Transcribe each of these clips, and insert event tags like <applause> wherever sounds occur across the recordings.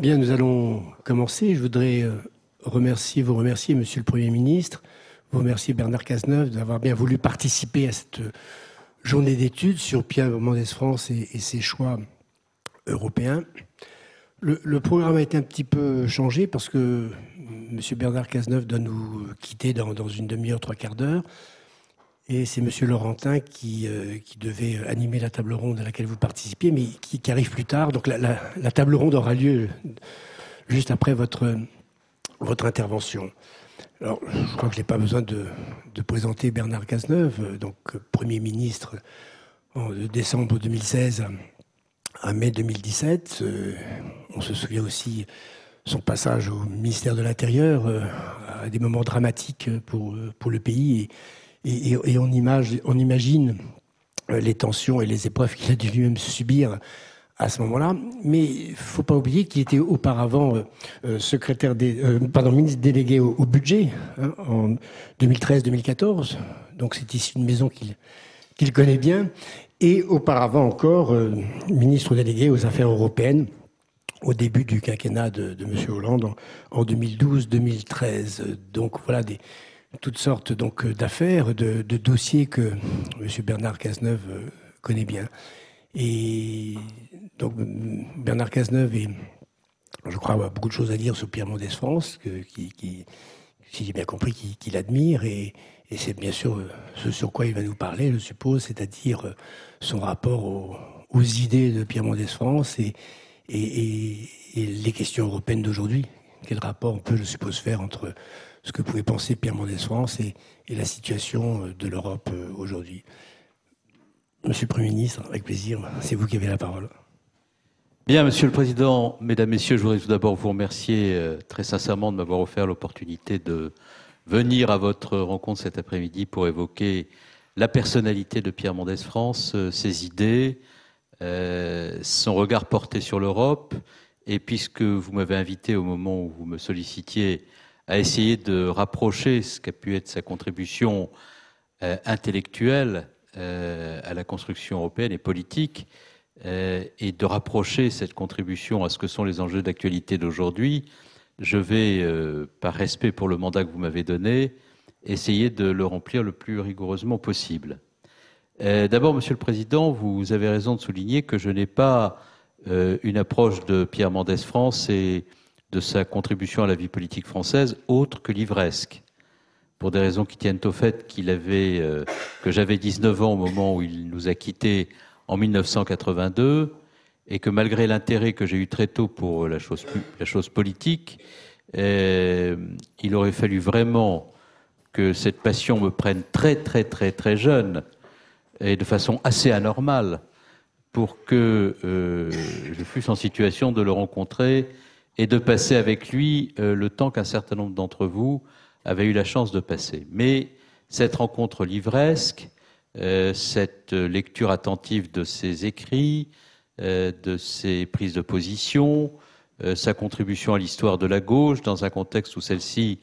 Bien, nous allons commencer. Je voudrais euh, remercier, vous remercier, Monsieur le Premier ministre, vous remercier Bernard Cazeneuve d'avoir bien voulu participer à cette euh, journée d'études sur Pierre Mendès France et, ses choix européens. Le, programme a été un petit peu changé parce que M. Bernard Cazeneuve doit nous quitter dans, une demi-heure, trois quarts d'heure. Et c'est M. Laurentin qui, euh, qui, devait animer la table ronde à laquelle vous participiez, mais qui, arrive plus tard. Donc la, table ronde aura lieu juste après votre, votre intervention. Alors, je crois que je n'ai pas besoin de, présenter Bernard Cazeneuve, donc Premier ministre en décembre 2016 à mai 2017. Euh, on se souvient aussi son passage au ministère de l'Intérieur euh, à des moments dramatiques pour, pour le pays. Et, on, imagine euh, les tensions et les épreuves qu'il a dû lui-même subir à ce moment-là. Mais il ne faut pas oublier qu'il était auparavant des, pardon, ministre délégué au, budget hein, en 2013-2014. Donc c'est ici une maison qu'il connaît bien et auparavant encore euh, ministre délégué aux affaires européennes au début du quinquennat de, de M. Hollande en, 2012-2013. Donc voilà des, toutes sortes donc d'affaires, de, dossiers que M. Bernard Cazeneuve euh, connaît bien. Et donc Bernard Cazeneuve est, je crois, avoir beaucoup de choses à dire sur Pierre Mendès France, que, qui, qui, si j'ai bien compris, qu'il admire et, et c'est bien sûr euh, ce sur quoi il va nous parler, je suppose, c'est-à-dire euh, son rapport aux, idées de Pierre Mendès France et, et, les questions européennes d'aujourd'hui. Quel rapport on peut, je suppose, faire entre ce que pouvait penser Pierre Mendès France et, la situation euh, de l'Europe aujourd'hui Monsieur le Premier ministre, avec plaisir, c'est vous qui avez la parole. Bien, Monsieur le Président, Mesdames, Messieurs, je voudrais tout d'abord vous remercier très sincèrement de m'avoir offert l'opportunité de venir à votre rencontre cet après-midi pour évoquer la personnalité de Pierre Mendès France, euh, ses idées, euh, son regard porté sur l'Europe. Et puisque vous m'avez invité au moment où vous me sollicitiez à essayer de rapprocher ce qu'a pu être sa contribution euh, intellectuelle à la construction européenne et politique, et de rapprocher cette contribution à ce que sont les enjeux d'actualité d'aujourd'hui, je vais, euh, par respect pour le mandat que vous m'avez donné, essayer de le remplir le plus rigoureusement possible. Euh, d'abord, Monsieur le Président, vous avez raison de souligner que je n'ai pas euh, une approche de Pierre Mendès France et de sa contribution à la vie politique française autre que livresque, pour des raisons qui tiennent au fait qu'il avait, que j'avais 19 ans au moment où il nous a quittés en 1982 et que malgré l'intérêt que j'ai eu très tôt pour la chose, la chose politique, euh, il aurait fallu vraiment que cette passion me prenne très très très très jeune et de façon assez anormale pour que euh, je fusse en situation de le rencontrer et de passer avec lui euh, le temps qu'un certain nombre d'entre vous avaient eu la chance de passer. Mais cette rencontre livresque, cette lecture attentive de ses écrits, euh, de ses prises de position, euh, sa contribution à l'histoire de la gauche dans un contexte où celle-ci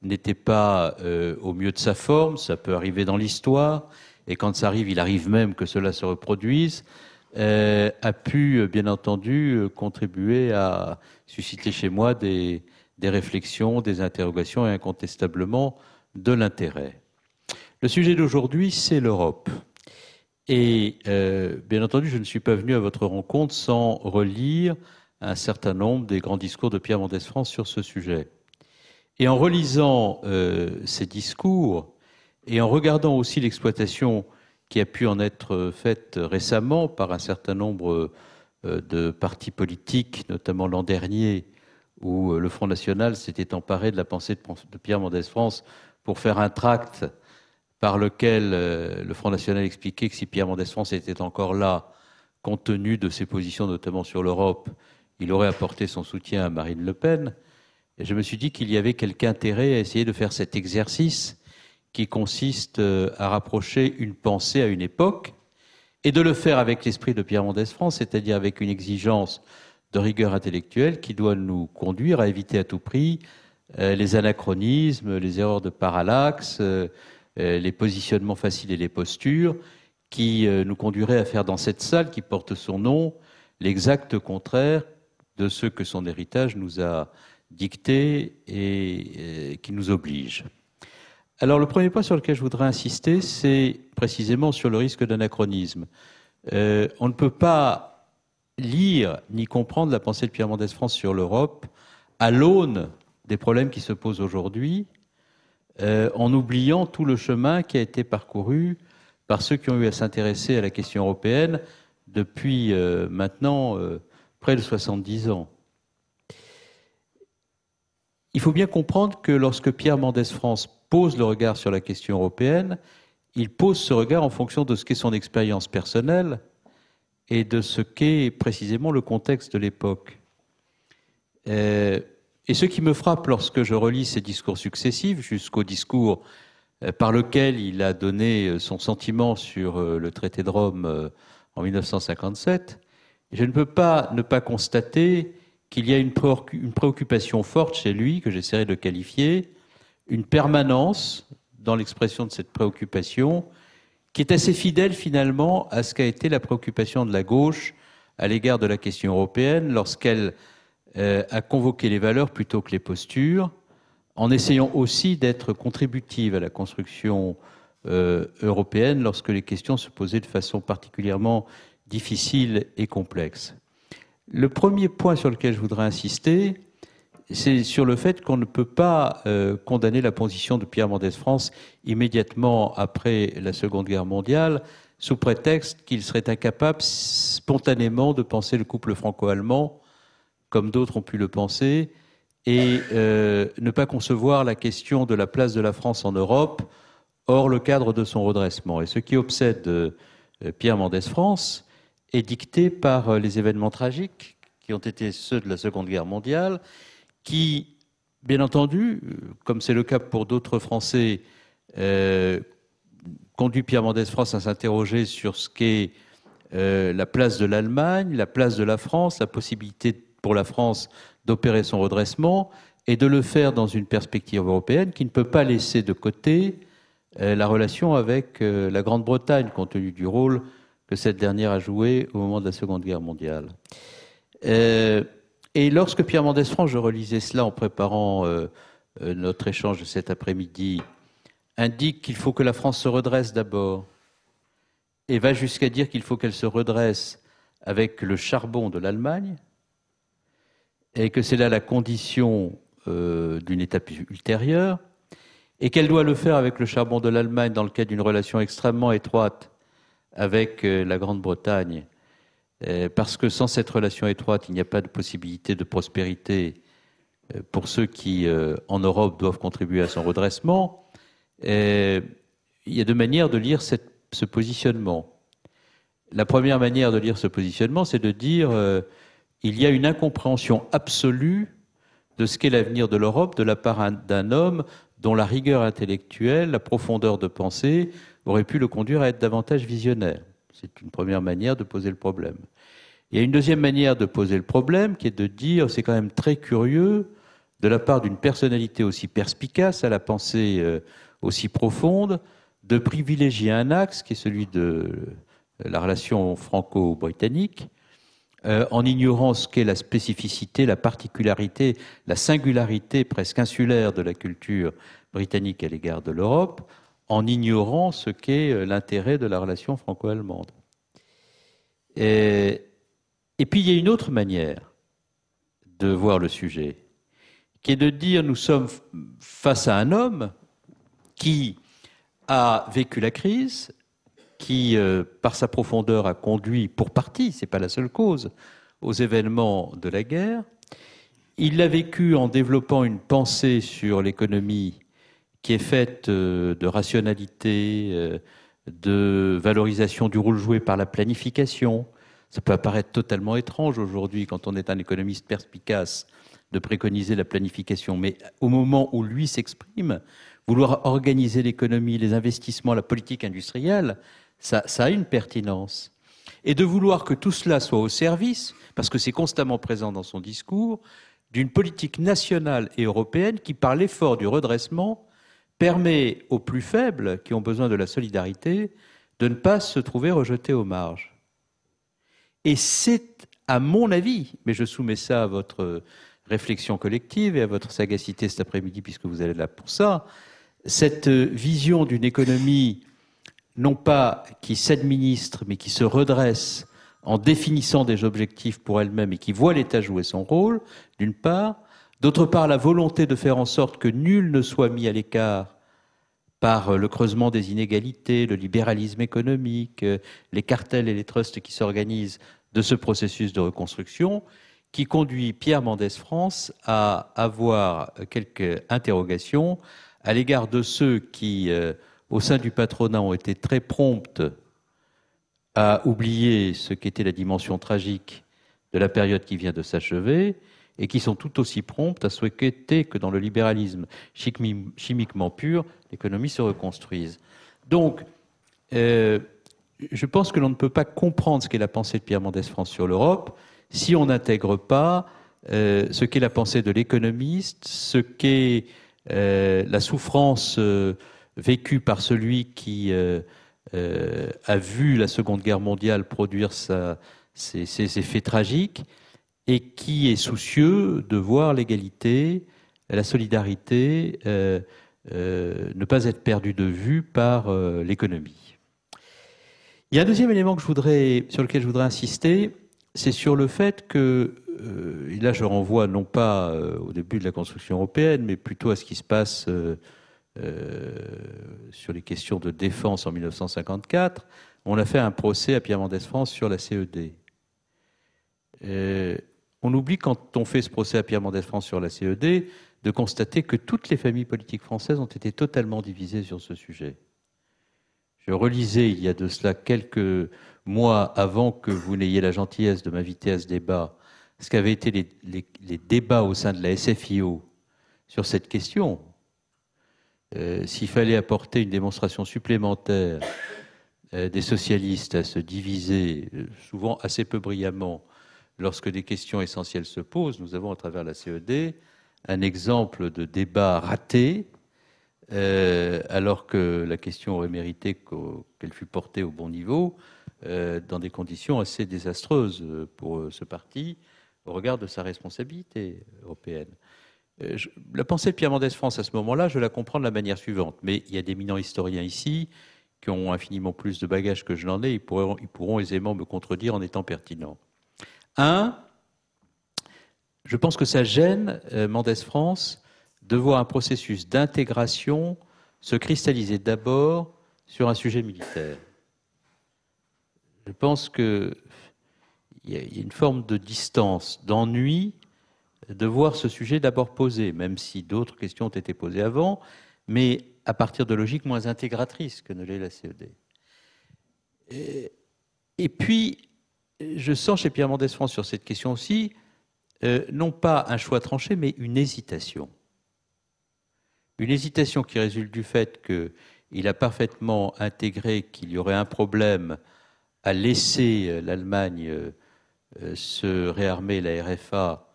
n'était pas euh, au mieux de sa forme, ça peut arriver dans l'histoire, et quand ça arrive, il arrive même que cela se reproduise, a pu, bien entendu, contribuer à susciter chez moi des, réflexions, des interrogations et incontestablement de l'intérêt. Le sujet d'aujourd'hui, c'est l'Europe. Et euh, bien entendu, je ne suis pas venu à votre rencontre sans relire un certain nombre des grands discours de Pierre Mendès France sur ce sujet. Et en relisant euh, ces discours et en regardant aussi l'exploitation qui a pu en être faite récemment par un certain nombre euh, de partis politiques, notamment l'an dernier, où le Front National s'était emparé de la pensée de Pierre Mendès France pour faire un tract par lequel euh, le Front National expliquait que si Pierre Mendès France était encore là, compte tenu de ses positions notamment sur l'Europe, il aurait apporté son soutien à Marine Le Pen. Et je me suis dit qu'il y avait quelque intérêt à essayer de faire cet exercice qui consiste euh, à rapprocher une pensée à une époque et de le faire avec l'esprit de Pierre Mendès France, c'est-à-dire avec une exigence de rigueur intellectuelle qui doit nous conduire à éviter à tout prix euh, les anachronismes, les erreurs de parallaxe, euh, les positionnements faciles et les postures qui nous conduiraient à faire dans cette salle qui porte son nom l'exact contraire de ce que son héritage nous a dicté et, qui nous oblige. Alors le premier point sur lequel je voudrais insister, c'est précisément sur le risque d'anachronisme. Euh, on ne peut pas lire ni comprendre la pensée de Pierre Mendès France sur l'Europe à l'aune des problèmes qui se posent aujourd'hui, euh, en oubliant tout le chemin qui a été parcouru par ceux qui ont eu à s'intéresser à la question européenne depuis euh, maintenant près de 70 ans. Il faut bien comprendre que lorsque Pierre Mendès France pose le regard sur la question européenne, il pose ce regard en fonction de ce qu'est son expérience personnelle et de ce qu'est précisément le contexte de l'époque. Euh, et ce qui me frappe lorsque je relis ses discours successifs, jusqu'au discours euh, par lequel il a donné euh, son sentiment sur le traité de Rome en 1957, je ne peux pas ne pas constater qu'il y a une préoccupation forte chez lui, que j'essaierai de qualifier, une permanence dans l'expression de cette préoccupation qui est assez fidèle finalement à ce qu'a été la préoccupation de la gauche à l'égard de la question européenne lorsqu'elle euh, a convoqué les valeurs plutôt que les postures, en essayant aussi d'être contributive à la construction euh, européenne lorsque les questions se posaient de façon particulièrement difficile et complexe. Le premier point sur lequel je voudrais insister, c'est sur le fait qu'on ne peut pas euh, condamner la position de Pierre Mendès France immédiatement après la Seconde Guerre mondiale sous prétexte qu'il serait incapable spontanément de penser le couple franco-allemand comme d'autres ont pu le penser et euh, ne pas concevoir la question de la place de la France en Europe hors le cadre de son redressement. Et ce qui obsède euh, Pierre Mendès France est dicté par les événements tragiques qui ont été ceux de la Seconde Guerre mondiale qui, bien entendu, comme c'est le cas pour d'autres Français, euh, conduit Pierre Mendès France à s'interroger sur ce qu'est euh, la place de l'Allemagne, la place de la France, la possibilité pour la France d'opérer son redressement et de le faire dans une perspective européenne qui ne peut pas laisser de côté euh, la relation avec la Grande-Bretagne, compte tenu du rôle que cette dernière a joué au moment de la Seconde Guerre mondiale. Et lorsque Pierre Mendès France, je relisais cela en préparant euh, euh, notre échange de cet après-midi, indique qu'il faut que la France se redresse d'abord, et va jusqu'à dire qu'il faut qu'elle se redresse avec le charbon de l'Allemagne, et que c'est là la condition euh, d'une étape ultérieure, et qu'elle doit le faire avec le charbon de l'Allemagne dans le cadre d'une relation extrêmement étroite avec la Grande-Bretagne parce que sans cette relation étroite, il n'y a pas de possibilité de prospérité euh, pour ceux qui, euh, en Europe, doivent contribuer à son redressement. il y a deux manières de lire ce positionnement. La première manière de lire ce positionnement, c'est de dire il y a une incompréhension absolue de ce qu'est l'avenir de l'Europe de la part d'un homme dont la rigueur intellectuelle, la profondeur de pensée aurait pu le conduire à être davantage visionnaire. C'est une première manière de poser le problème. Il y a une deuxième manière de poser le problème qui est de dire, c'est quand même très curieux, de la part d'une personnalité aussi perspicace, à la pensée euh, aussi profonde, de privilégier un axe qui est celui de euh, la relation franco-britannique, euh, en ignorant ce qu'est la spécificité, la particularité, la singularité presque insulaire de la culture britannique à l'égard de l'Europe, en ignorant ce qu'est euh, l'intérêt de la relation franco-allemande. Et, puis il y a une autre manière de voir le sujet, qui est de dire nous sommes face à un homme qui a vécu la crise, qui, euh, par sa profondeur, a conduit pour partie, ce n'est pas la seule cause, aux événements de la guerre. Il l'a vécu en développant une pensée sur l'économie qui est faite euh, de rationalité, euh, de valorisation du rôle joué par la planification. Ça peut apparaître totalement étrange aujourd'hui, quand on est un économiste perspicace, de préconiser la planification. Mais au moment où lui s'exprime, vouloir organiser l'économie, les investissements, la politique industrielle, ça, ça, a une pertinence. Et de vouloir que tout cela soit au service, parce que c'est constamment présent dans son discours, d'une politique nationale et européenne qui, par l'effort du redressement, permet aux plus faibles, qui ont besoin de la solidarité, de ne pas se trouver rejetés aux marges. Et c'est à mon avis, mais je soumets ça à votre réflexion collective et à votre sagacité cet après-midi, puisque vous allez là pour ça, cette vision d'une économie non pas qui s'administre, mais qui se redresse en définissant des objectifs pour elle-même et qui voit l'État jouer son rôle, d'une part, d'autre part la volonté de faire en sorte que nul ne soit mis à l'écart par le creusement des inégalités, le libéralisme économique, les cartels et les trusts qui s'organisent de ce processus de reconstruction, qui conduit Pierre Mendès France à avoir quelques interrogations à l'égard de ceux qui, euh, au sein du patronat, ont été très promptes à oublier ce qu'était la dimension tragique de la période qui vient de s'achever et qui sont tout aussi promptes à souhaiter que dans le libéralisme chimiquement pur, l'économie se reconstruise. Donc, euh, je pense que l'on ne peut pas comprendre ce qu'est la pensée de Pierre Mendès France sur l'Europe si on n'intègre pas euh, ce qu'est la pensée de l'économiste, ce qu'est euh, la souffrance vécue par celui qui a vu la Seconde Guerre mondiale produire ses, effets tragiques et qui est soucieux de voir l'égalité, la solidarité ne pas être perdue de vue par l'économie. Il y a un deuxième élément que je voudrais, sur lequel je voudrais insister, c'est sur le fait que, euh, et là je renvoie non pas euh, au début de la construction européenne, mais plutôt à ce qui se passe euh, sur les questions de défense en 1954, on a fait un procès à Pierre Mendès France sur la CED. On oublie quand on fait ce procès à Pierre Mendès France sur la CED de constater que toutes les familles politiques françaises ont été totalement divisées sur ce sujet. Je relisais il y a de cela quelques mois avant que vous n'ayez la gentillesse de m'inviter à ce débat, ce qu'avaient été les, débats au sein de la SFIO sur cette question. Euh, s'il fallait apporter une démonstration supplémentaire euh, des socialistes à se diviser, euh, souvent assez peu brillamment, lorsque des questions essentielles se posent, nous avons à travers la CED un exemple de débat raté euh, alors que la question aurait mérité qu'elle fût portée au bon niveau, euh, dans des conditions assez désastreuses pour euh, ce parti au regard de sa responsabilité européenne. la pensée de Pierre Mendès France à ce moment-là, je la comprends de la manière suivante, mais il y a d'éminents historiens ici qui ont infiniment plus de bagages que je n'en ai, ils pourront, ils pourront aisément me contredire en étant pertinents. Un, je pense que ça gêne Mendès France de voir un processus d'intégration se cristalliser d'abord sur un sujet militaire. Je pense qu'il y a une forme de distance, d'ennui de voir ce sujet d'abord posé, même si d'autres questions ont été posées avant, mais à partir de logiques moins intégratrices que ne l'est la CED. Et, puis, je sens chez Pierre Mendès France sur cette question aussi, euh, non pas un choix tranché, mais une hésitation. Une hésitation qui résulte du fait qu'il a parfaitement intégré qu'il y aurait un problème à laisser euh, l'Allemagne euh, se réarmer, la RFA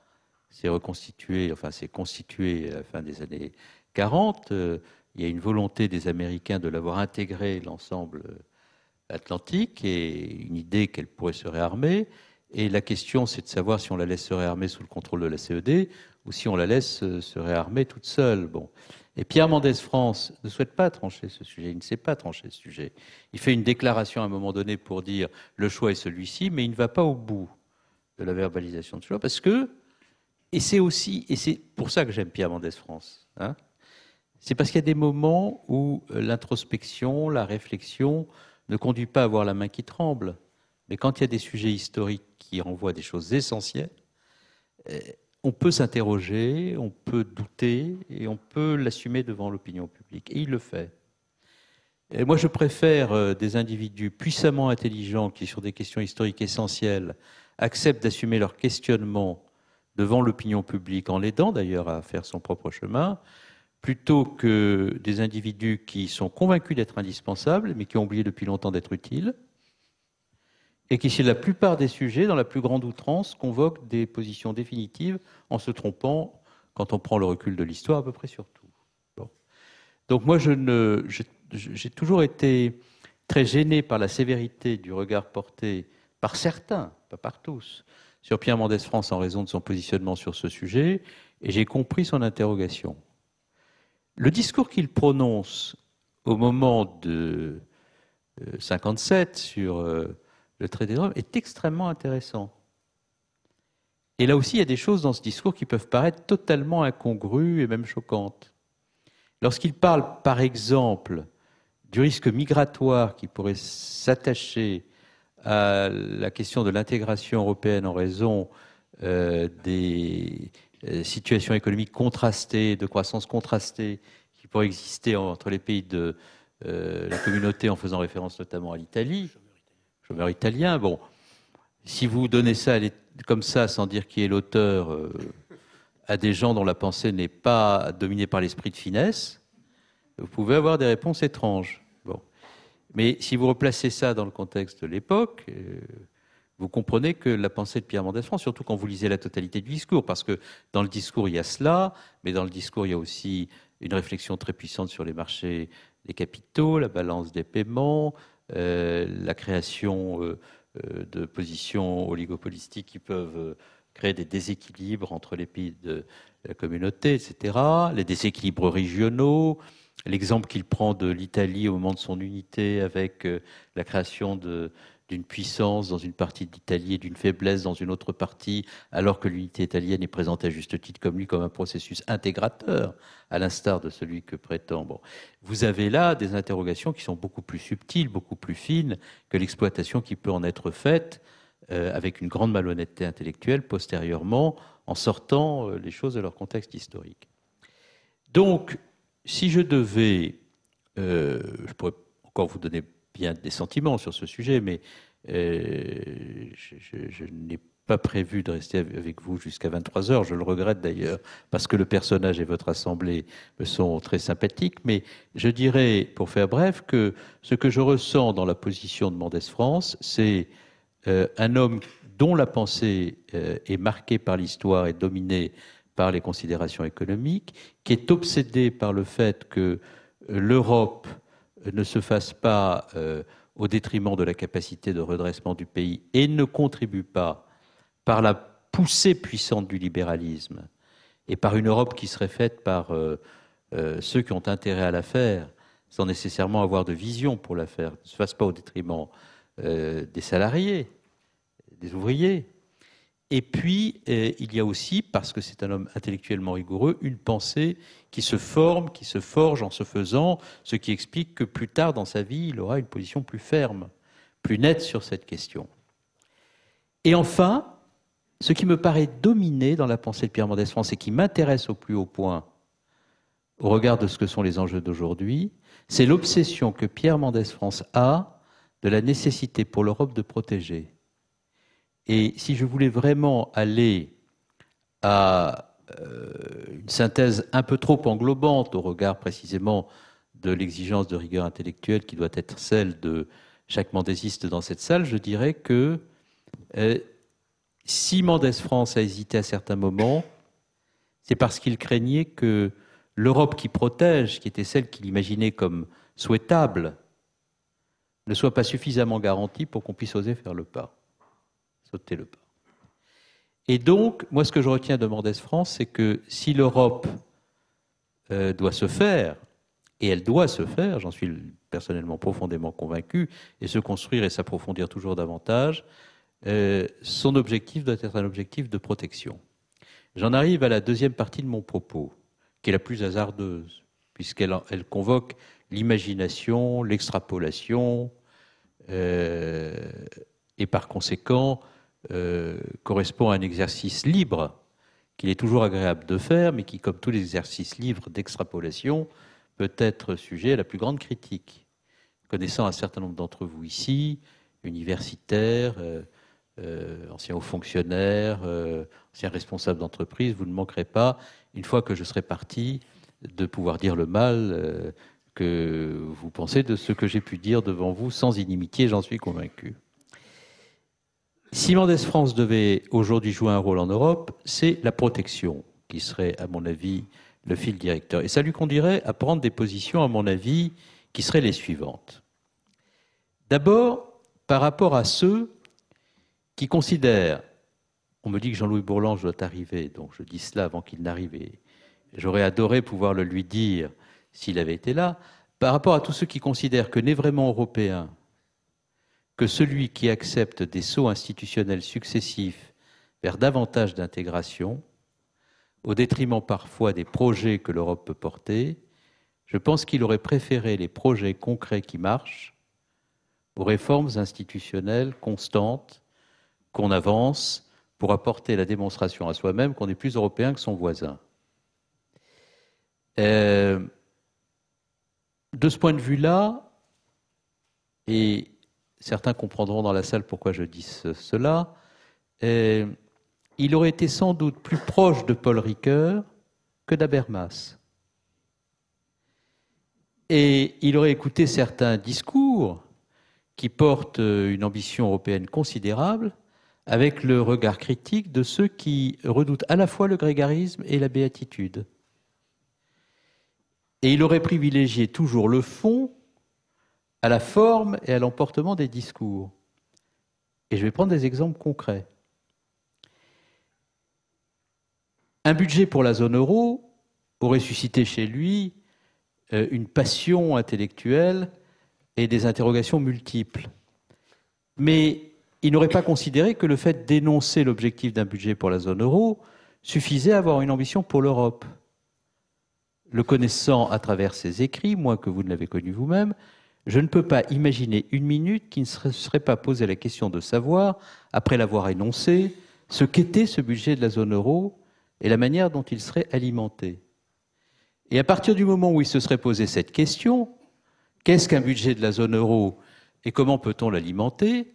s'est reconstituée, enfin s'est constituée à la fin des années 40. Euh, il y a une volonté des Américains de l'avoir intégré l'ensemble atlantique et une idée qu'elle pourrait se réarmer. Et la question, c'est de savoir si on la laisse se réarmer sous le contrôle de la CED ou si on la laisse se réarmer toute seule. Bon. Et Pierre Mendès France ne souhaite pas trancher ce sujet, il ne sait pas trancher ce sujet. Il fait une déclaration à un moment donné pour dire le choix est celui-ci, mais il ne va pas au bout de la verbalisation de choix parce que, et c'est aussi, et c'est pour ça que j'aime Pierre Mendès France, hein, c'est parce qu'il y a des moments où euh, l'introspection, la réflexion ne conduit pas à avoir la main qui tremble. Mais quand il y a des sujets historiques qui renvoient à des choses essentielles, euh, on peut s'interroger, on peut douter et on peut l'assumer devant l'opinion publique. Et il le fait. Et moi, je préfère euh, des individus puissamment intelligents qui, sur des questions historiques essentielles, acceptent d'assumer leur questionnement devant l'opinion publique, en l'aidant d'ailleurs à faire son propre chemin, plutôt que des individus qui sont convaincus d'être indispensables, mais qui ont oublié depuis longtemps d'être utiles, et qui, chez la plupart des sujets, dans la plus grande outrance, convoque des positions définitives en se trompant, quand on prend le recul de l'histoire, à peu près sur tout. Donc moi, j'ai toujours été très gêné par la sévérité du regard porté par certains, pas par tous, sur Pierre Mendès France en raison de son positionnement sur ce sujet, et j'ai compris son interrogation. Le discours qu'il prononce au moment de 57 euh, sur euh, le traité de Rome est extrêmement intéressant. Et là aussi, il y a des choses dans ce discours qui peuvent paraître totalement incongrues et même choquantes. Lorsqu'il parle, par exemple, du risque migratoire qui pourrait s'attacher à la question de l'intégration européenne en raison euh, des euh, situations économiques contrastées, de croissance contrastée qui pourraient exister entre les pays de euh, la communauté en faisant référence notamment à l'Italie, chômeur italien. Bon, si vous donnez ça comme ça sans dire qui est l'auteur à des gens dont la pensée n'est pas dominée par l'esprit de finesse, vous pouvez avoir des réponses étranges. Mais si vous replacez ça dans le contexte de l'époque, euh, vous comprenez que la pensée de Pierre Mendès France, surtout quand vous lisez la totalité du discours, parce que dans le discours il y a cela, mais dans le discours il y a aussi une réflexion très puissante sur les marchés des capitaux, la balance des paiements, euh, la création euh, de positions oligopolistiques qui peuvent créer des déséquilibres entre les pays de la communauté, etc., les déséquilibres régionaux, l'exemple qu'il prend de l'Italie au moment de son unité avec euh, la création d'une puissance dans une partie de l'Italie et d'une faiblesse dans une autre partie, alors que l'unité italienne est présentée à juste titre comme lui comme un processus intégrateur, à l'instar de celui que prétend. Bon. Vous avez là des interrogations qui sont beaucoup plus subtiles, beaucoup plus fines que l'exploitation qui peut en être faite euh, avec une grande malhonnêteté intellectuelle postérieurement, en sortant euh, les choses de leur contexte historique. Donc, si je devais, euh, je pourrais encore vous donner des sentiments sur ce sujet, mais euh, je, n'ai pas prévu de rester avec vous jusqu'à 23 heures. Je le regrette d'ailleurs, parce que le personnage et votre assemblée me sont très sympathiques. Mais je dirais, pour faire bref, que ce que je ressens dans la position de Mendès France, c'est euh, un homme dont la pensée est marquée par l'histoire et dominée par les considérations économiques, qui est obsédé par le fait que euh, l'Europe ne se fasse pas euh, au détriment de la capacité de redressement du pays et ne contribue pas par la poussée puissante du libéralisme et par une Europe qui serait faite par euh, ceux qui ont intérêt à la faire, sans nécessairement avoir de vision pour la faire, ne se fasse pas au détriment des salariés, des ouvriers, et puis, euh, il y a aussi, parce que c'est un homme intellectuellement rigoureux, une pensée qui se forme, qui se forge en se faisant, ce qui explique que plus tard dans sa vie, il aura une position plus ferme, plus nette sur cette question. Et enfin, ce qui me paraît dominer dans la pensée de Pierre Mendès France et qui m'intéresse au plus haut point au regard de ce que sont les enjeux d'aujourd'hui, c'est l'obsession que Pierre Mendès France a de la nécessité pour l'Europe de protéger et si je voulais vraiment aller à euh, une synthèse un peu trop englobante au regard précisément de l'exigence de rigueur intellectuelle qui doit être celle de chaque mendésiste dans cette salle, je dirais que euh, si Mendès France a hésité à certains moments, c'est parce qu'il craignait que l'Europe qui protège, qui était celle qu'il imaginait comme souhaitable, ne soit pas suffisamment garantie pour qu'on puisse oser faire le pas sauter le pas. Et donc, moi, ce que je retiens de Mendès France, c'est que si l'Europe euh, doit se faire, et elle doit se faire, j'en suis personnellement profondément convaincu, et se construire et s'approfondir toujours davantage, euh, son objectif doit être un objectif de protection. J'en arrive à la deuxième partie de mon propos, qui est la plus hasardeuse, puisqu'elle elle convoque l'imagination, l'extrapolation, euh, et par conséquent euh, correspond à un exercice libre qu'il est toujours agréable de faire, mais qui, comme tous les exercices libres d'extrapolation, peut être sujet à la plus grande critique. Connaissant un certain nombre d'entre vous ici, universitaires, euh, euh, anciens hauts fonctionnaires, anciens responsables d'entreprise, vous ne manquerez pas, une fois que je serai parti, de pouvoir dire le mal que vous pensez de ce que j'ai pu dire devant vous sans inimitié, j'en suis convaincu. Si Mendès France devait aujourd'hui jouer un rôle en Europe, c'est la protection qui serait, à mon avis, le fil directeur. Et ça lui conduirait à prendre des positions, à mon avis, qui seraient les suivantes. D'abord, par rapport à ceux qui considèrent on me dit que Jean-Louis Bourlange doit arriver, donc je dis cela avant qu'il n'arrive. J'aurais adoré pouvoir le lui dire s'il avait été là. Par rapport à tous ceux qui considèrent que n'est vraiment européen que celui qui accepte des sauts institutionnels successifs vers davantage d'intégration, au détriment parfois des projets que l'Europe peut porter, je pense qu'il aurait préféré les projets concrets qui marchent aux réformes institutionnelles constantes qu'on avance pour apporter la démonstration à soi-même qu'on est plus européen que son voisin. Euh, de ce point de vue-là, et certains comprendront dans la salle pourquoi je dis cela, euh, il aurait été sans doute plus proche de Paul Ricoeur que d'Abermas. Et il aurait écouté certains discours qui portent une ambition européenne considérable avec le regard critique de ceux qui redoutent à la fois le grégarisme et la béatitude. Et il aurait privilégié toujours le fond à la forme et à l'emportement des discours. Et je vais prendre des exemples concrets. Un budget pour la zone euro aurait suscité chez lui euh, une passion intellectuelle et des interrogations multiples. Mais il n'aurait pas considéré que le fait d'énoncer l'objectif d'un budget pour la zone euro suffisait à avoir une ambition pour l'Europe. Le connaissant à travers ses écrits, moins que vous ne l'avez connu vous-même, je ne peux pas imaginer une minute qui ne se serait pas posé la question de savoir, après l'avoir énoncé, ce qu'était ce budget de la zone euro et la manière dont il serait alimenté. Et à partir du moment où il se serait posé cette question, qu'est-ce qu'un budget de la zone euro et comment peut-on l'alimenter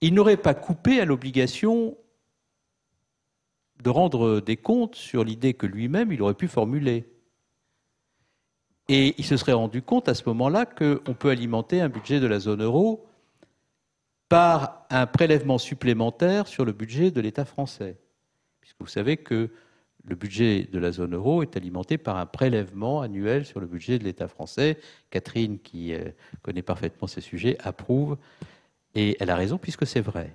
Il n'aurait pas coupé à l'obligation de rendre des comptes sur l'idée que lui-même il aurait pu formuler. Et il se serait rendu compte à ce moment-là qu'on peut alimenter un budget de la zone euro par un prélèvement supplémentaire sur le budget de l'État français. Puisque vous savez que le budget de la zone euro est alimenté par un prélèvement annuel sur le budget de l'État français. Catherine, qui euh, connaît parfaitement ces sujets, approuve, et elle a raison puisque c'est vrai.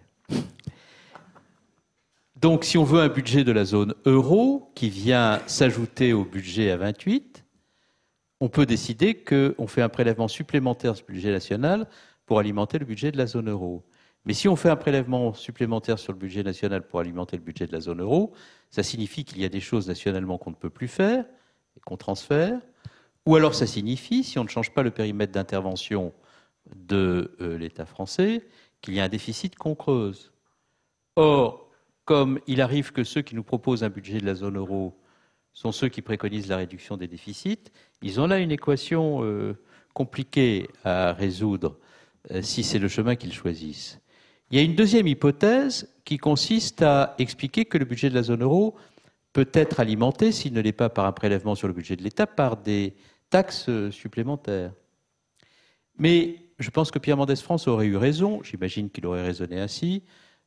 Donc si on veut un budget de la zone euro qui vient s'ajouter au budget à 28, on peut décider qu'on fait un prélèvement supplémentaire sur le budget national pour alimenter le budget de la zone euro. Mais si on fait un prélèvement supplémentaire sur le budget national pour alimenter le budget de la zone euro, ça signifie qu'il y a des choses nationalement qu'on ne peut plus faire et qu'on transfère. Ou alors ça signifie, si on ne change pas le périmètre d'intervention de euh, l'État français, qu'il y a un déficit qu'on creuse. Or, comme il arrive que ceux qui nous proposent un budget de la zone euro sont ceux qui préconisent la réduction des déficits, ils ont là une équation euh, compliquée à résoudre euh, si c'est le chemin qu'ils choisissent. Il y a une deuxième hypothèse qui consiste à expliquer que le budget de la zone euro peut être alimenté, s'il ne l'est pas par un prélèvement sur le budget de l'État, par des taxes supplémentaires. Mais je pense que Pierre Mendès France aurait eu raison, j'imagine qu'il aurait raisonné ainsi,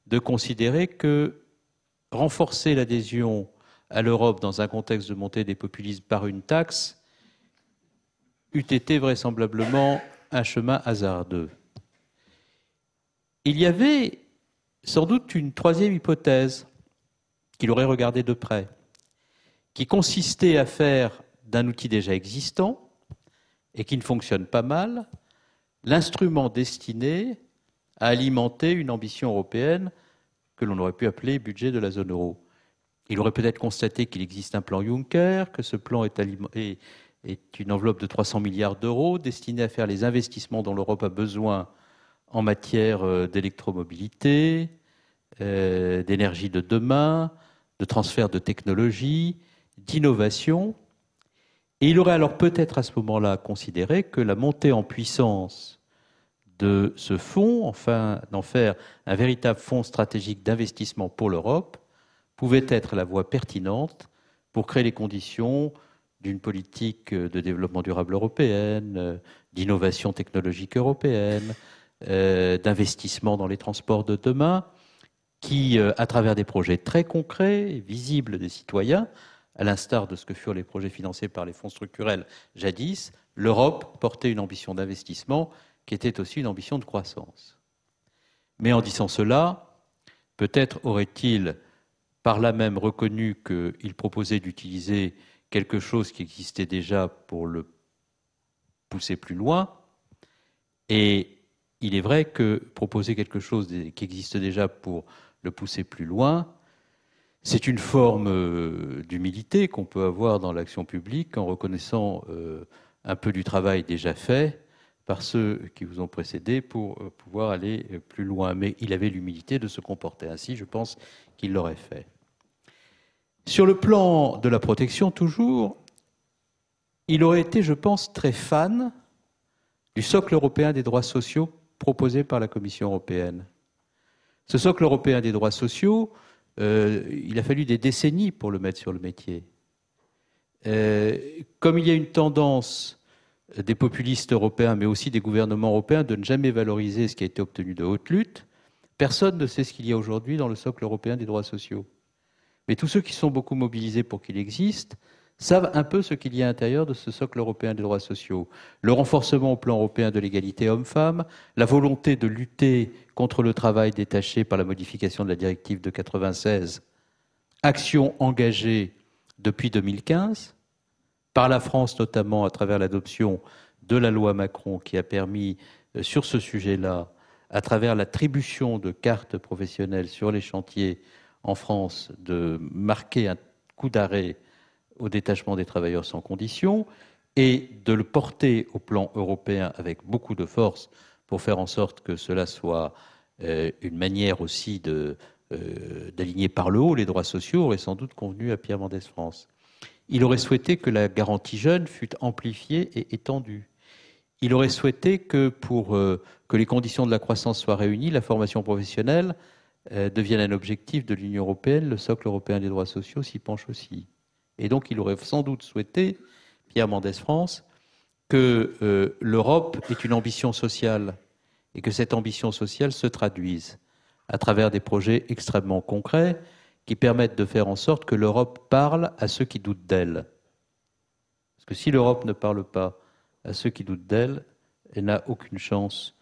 de considérer que renforcer l'adhésion à l'Europe dans un contexte de montée des populismes par une taxe eût été vraisemblablement un chemin hasardeux. Il y avait sans doute une troisième hypothèse qu'il aurait regardée de près, qui consistait à faire d'un outil déjà existant et qui ne fonctionne pas mal l'instrument destiné à alimenter une ambition européenne que l'on aurait pu appeler budget de la zone euro. Il aurait peut-être constaté qu'il existe un plan Juncker, que ce plan est, une enveloppe de 300 milliards d'euros destinée à faire les investissements dont l'Europe a besoin en matière euh, d'électromobilité, euh, d'énergie de demain, de transfert de technologie, d'innovation. Et il aurait alors peut-être à ce moment-là considéré que la montée en puissance de ce fonds, enfin d'en faire un véritable fonds stratégique d'investissement pour l'Europe, pouvait être la voie pertinente pour créer les conditions d'une politique de développement durable européenne, d'innovation technologique européenne, euh, d'investissement dans les transports de demain, qui, euh, à travers des projets très concrets et visibles des citoyens, à l'instar de ce que furent les projets financés par les fonds structurels jadis, l'Europe portait une ambition d'investissement qui était aussi une ambition de croissance. Mais en disant cela, peut-être aurait-il par là même reconnu qu'il proposait d'utiliser quelque chose qui existait déjà pour le pousser plus loin. Et il est vrai que proposer quelque chose qui existe déjà pour le pousser plus loin, c'est une forme euh, d'humilité qu'on peut avoir dans l'action publique en reconnaissant euh, un peu du travail déjà fait par ceux qui vous ont précédé pour euh, pouvoir aller plus loin. Mais il avait l'humilité de se comporter ainsi, je pense qu'il l'aurait fait. Sur le plan de la protection, toujours, il aurait été, je pense, très fan du socle européen des droits sociaux proposé par la Commission européenne. Ce socle européen des droits sociaux, euh, il a fallu des décennies pour le mettre sur le métier. Euh, comme il y a une tendance des populistes européens, mais aussi des gouvernements européens, de ne jamais valoriser ce qui a été obtenu de haute lutte, personne ne sait ce qu'il y a aujourd'hui dans le socle européen des droits sociaux. Mais tous ceux qui sont beaucoup mobilisés pour qu'il existe savent un peu ce qu'il y a à l'intérieur de ce socle européen des droits sociaux. Le renforcement au plan européen de l'égalité homme-femme, la volonté de lutter contre le travail détaché par la modification de la directive de 96, action engagée depuis 2015, par la France notamment à travers l'adoption de la loi Macron qui a permis euh, sur ce sujet-là, à travers l'attribution de cartes professionnelles sur les chantiers en France, de marquer un coup d'arrêt au détachement des travailleurs sans condition et de le porter au plan européen avec beaucoup de force pour faire en sorte que cela soit euh, une manière aussi euh, d'aligner par le haut les droits sociaux aurait sans doute convenu à Pierre Mendès France. Il aurait souhaité que la garantie jeune fût amplifiée et étendue. Il aurait souhaité que pour euh, que les conditions de la croissance soient réunies, la formation professionnelle devienne un objectif de l'Union européenne, le socle européen des droits sociaux s'y penche aussi. Et donc, il aurait sans doute souhaité, Pierre Mendès France, que euh, l'Europe ait une ambition sociale et que cette ambition sociale se traduise à travers des projets extrêmement concrets qui permettent de faire en sorte que l'Europe parle à ceux qui doutent d'elle. Parce que si l'Europe ne parle pas à ceux qui doutent d'elle, elle n'a aucune chance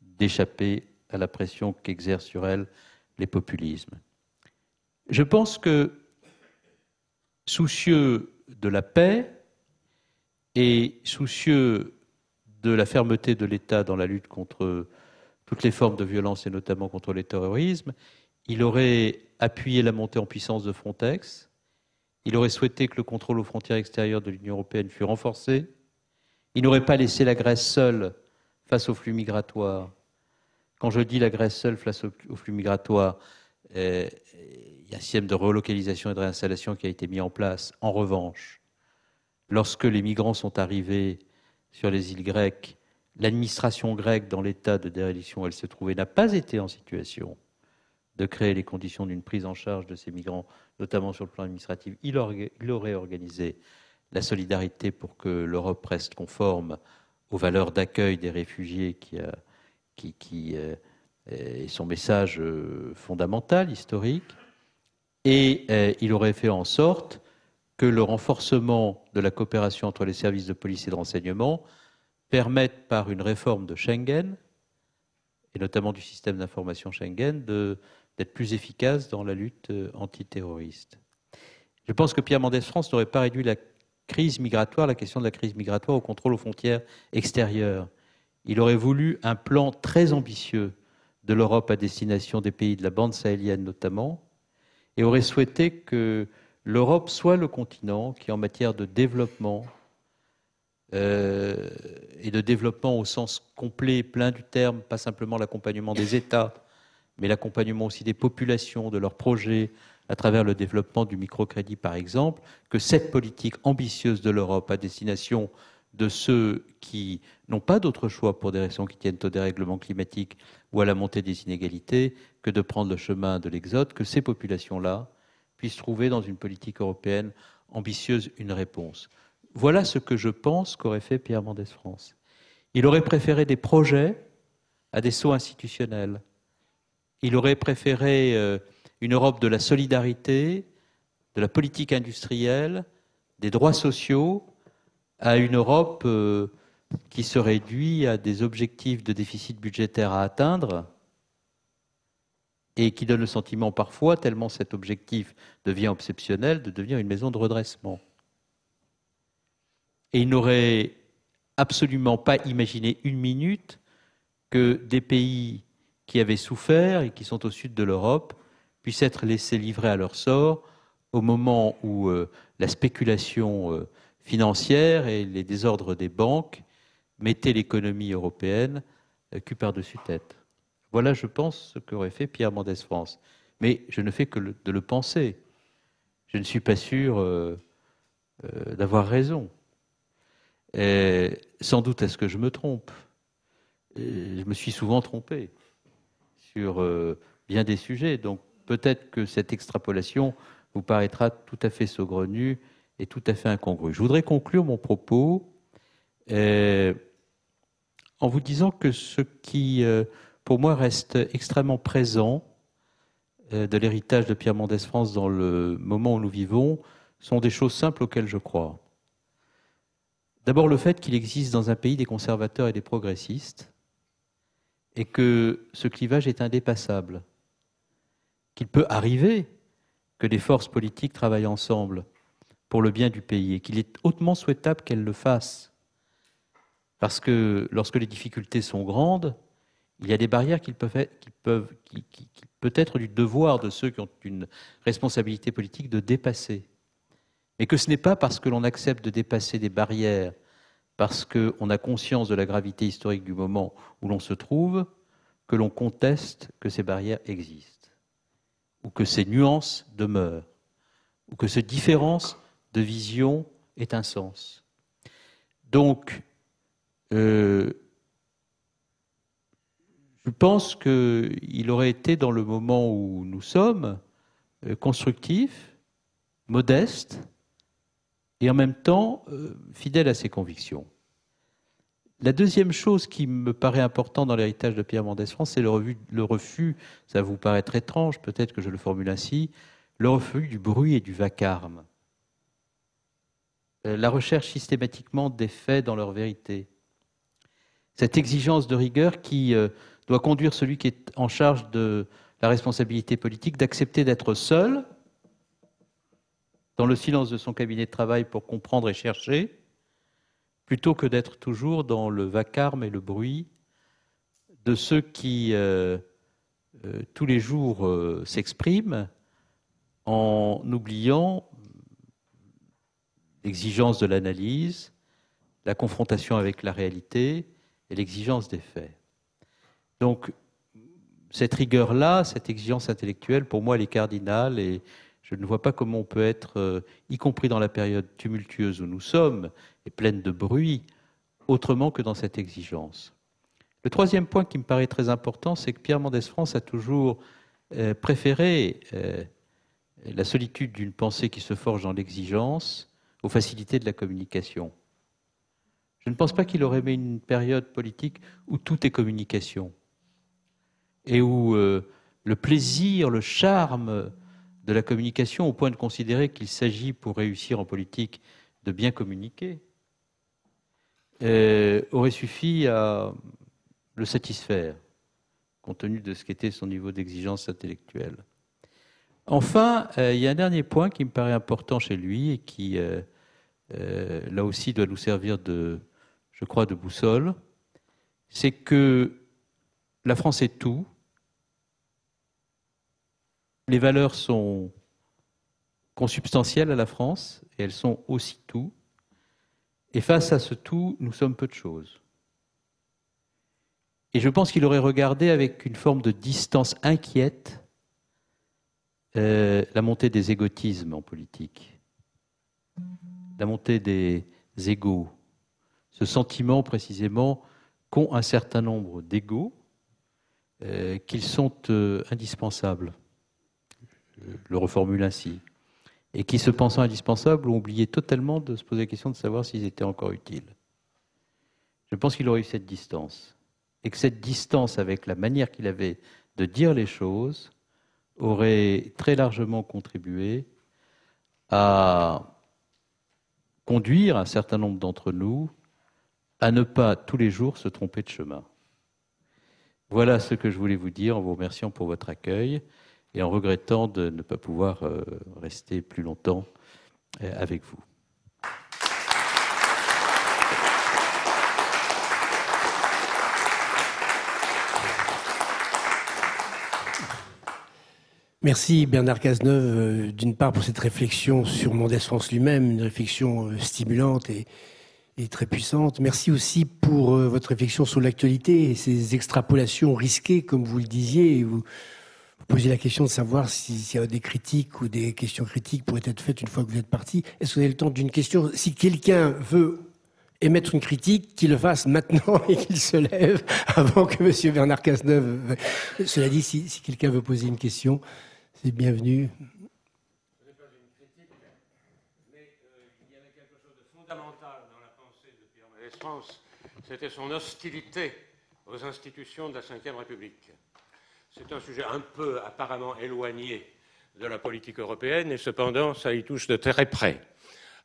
d'échapper à la pression qu'exercent sur elle les populismes. Je pense que soucieux de la paix et soucieux de la fermeté de l'État dans la lutte contre toutes les formes de violence et notamment contre les terrorismes, il aurait appuyé la montée en puissance de Frontex, il aurait souhaité que le contrôle aux frontières extérieures de l'Union européenne fût renforcé, il n'aurait pas laissé la Grèce seule face aux flux migratoires. Quand je dis la Grèce seule face aux flux migratoires, euh, il y a un système de relocalisation et de réinstallation qui a été mis en place. En revanche, lorsque les migrants sont arrivés sur les îles grecques, l'administration grecque, dans l'état de dérédiction où elle se trouvait, n'a pas été en situation de créer les conditions d'une prise en charge de ces migrants, notamment sur le plan administratif. Il, aurait organisé la solidarité pour que l'Europe reste conforme aux valeurs d'accueil des réfugiés qui, qui, qui euh, est son message euh, fondamental, historique et euh, il aurait fait en sorte que le renforcement de la coopération entre les services de police et de renseignement permette, par une réforme de Schengen, et notamment du système d'information Schengen, d'être plus efficace dans la lutte euh, antiterroriste. Je pense que Pierre Mendès France n'aurait pas réduit la crise migratoire, la question de la crise migratoire, au contrôle aux frontières extérieures. Il aurait voulu un plan très ambitieux de l'Europe à destination des pays de la bande sahélienne notamment, et aurait souhaité que l'Europe soit le continent qui, en matière de développement, euh, et de développement au sens complet, plein du terme, pas simplement l'accompagnement des États, mais l'accompagnement aussi des populations, de leurs projets, à travers le développement du microcrédit par exemple, que cette politique ambitieuse de l'Europe à destination de ceux qui n'ont pas d'autre choix pour des raisons qui tiennent au dérèglement climatique ou à la montée des inégalités que de prendre le chemin de l'exode, que ces populations-là puissent trouver dans une politique européenne ambitieuse une réponse. Voilà ce que je pense qu'aurait fait Pierre Mendès France. Il aurait préféré des projets à des sauts institutionnels. Il aurait préféré euh, une Europe de la solidarité, de la politique industrielle, des droits sociaux, à une Europe euh, qui se réduit à des objectifs de déficit budgétaire à atteindre et qui donne le sentiment parfois, tellement cet objectif devient obsessionnel, de devenir une maison de redressement. Et il n'aurait absolument pas imaginé une minute que des pays qui avaient souffert et qui sont au sud de l'Europe puissent être laissés livrer à leur sort au moment où euh, la spéculation euh, financière et les désordres des banques mettaient l'économie européenne euh, cul par-dessus tête. Voilà, je pense, ce qu'aurait fait Pierre Mendès France. Mais je ne fais que de le penser. Je ne suis pas sûr d'avoir raison. Sans doute est-ce que je me trompe. je me suis souvent trompé sur bien des sujets. Donc peut-être que cette extrapolation vous paraîtra tout à fait saugrenue et tout à fait incongrue. Je voudrais conclure mon propos euh, en vous disant que ce qui, euh, pour moi, reste extrêmement présent euh, de l'héritage de Pierre Mendès France dans le moment où nous vivons sont des choses simples auxquelles je crois. D'abord le fait qu'il existe dans un pays des conservateurs et des progressistes et que ce clivage est indépassable qu'il peut arriver que les forces politiques travaillent ensemble pour le bien du pays et qu'il est hautement souhaitable qu'elles le fassent. Parce que lorsque les difficultés sont grandes, il y a des barrières qui peuvent être, peut être du devoir de ceux qui ont une responsabilité politique de dépasser. Et que ce n'est pas parce que l'on accepte de dépasser des barrières, parce qu'on a conscience de la gravité historique du moment où l'on se trouve, que l'on conteste que ces barrières existent ou que ces nuances demeurent, ou que cette différence de vision ait un sens. Donc, euh, je pense qu'il aurait été dans le moment où nous sommes euh, constructif, modeste et en même temps euh, fidèle à ses convictions. La deuxième chose qui me paraît importante dans l'héritage de Pierre Mendès France, c'est le, refus, ça vous paraît très étrange, peut-être que je le formule ainsi, le refus du bruit et du vacarme. Euh, la recherche systématiquement des faits dans leur vérité. Cette exigence de rigueur qui euh, doit conduire celui qui est en charge de la responsabilité politique d'accepter d'être seul dans le silence de son cabinet de travail pour comprendre et chercher, plutôt que d'être toujours dans le vacarme et le bruit de ceux qui, euh, euh, tous les jours, euh, s'expriment en oubliant l'exigence de l'analyse, la confrontation avec la réalité et l'exigence des faits. Donc, cette rigueur-là, cette exigence intellectuelle, pour moi, elle est cardinale et je ne vois pas comment on peut être, euh, y compris dans la période tumultueuse où nous sommes et pleine de bruit, autrement que dans cette exigence. Le troisième point qui me paraît très important, c'est que Pierre Mendès France a toujours euh, préféré euh, la solitude d'une pensée qui se forge dans l'exigence aux facilités de la communication. Je ne pense pas qu'il aurait aimé une période politique où tout est communication et où le plaisir, le charme de la communication au point de considérer qu'il s'agit pour réussir en politique de bien communiquer, euh, aurait suffi à le satisfaire, compte tenu de ce qu'était son niveau d'exigence intellectuelle. Enfin, euh, il y a un dernier point qui me paraît important chez lui et qui, euh, là aussi, doit nous servir de, je crois, de boussole, c'est que la France est tout, les valeurs sont consubstantielles à la France et elles sont aussi tout. Et face à ce tout, nous sommes peu de choses. Et je pense qu'il aurait regardé avec une forme de distance inquiète euh, la montée des égotismes en politique, la montée des égaux, ce sentiment précisément qu'ont un certain nombre d'égaux, euh, qu'ils sont euh, indispensables le reformule ainsi, et qui, se pensant indispensables, ont oublié totalement de se poser la question de savoir s'ils étaient encore utiles. Je pense qu'il aurait eu cette distance, et que cette distance avec la manière qu'il avait de dire les choses aurait très largement contribué à conduire un certain nombre d'entre nous à ne pas tous les jours se tromper de chemin. Voilà ce que je voulais vous dire en vous remerciant pour votre accueil et en regrettant de ne pas pouvoir euh, rester plus longtemps euh, avec vous. Merci Bernard Cazeneuve, euh, d'une part pour cette réflexion sur Mendès France lui-même, une réflexion stimulante et, très puissante. Merci aussi pour votre réflexion sur l'actualité et ces extrapolations risquées, comme vous le disiez. Poser la question de savoir s'il y a des critiques ou des questions critiques pourraient être faites une fois que vous êtes parti. Est-ce que vous avez le temps d'une question? Si quelqu'un veut émettre une critique, qu'il le fasse maintenant <laughs> et qu'il se lève avant que M. Bernard Cazeneuve. Cela dit, si, quelqu'un veut poser une question, c'est bienvenu. Ce n'est pas une critique, mais euh, il y avait quelque chose de fondamental dans la pensée de Pierre France. C'était son hostilité aux institutions de la Ve République. C'est un sujet un peu apparemment éloigné de la politique européenne, et cependant, ça y touche de très près.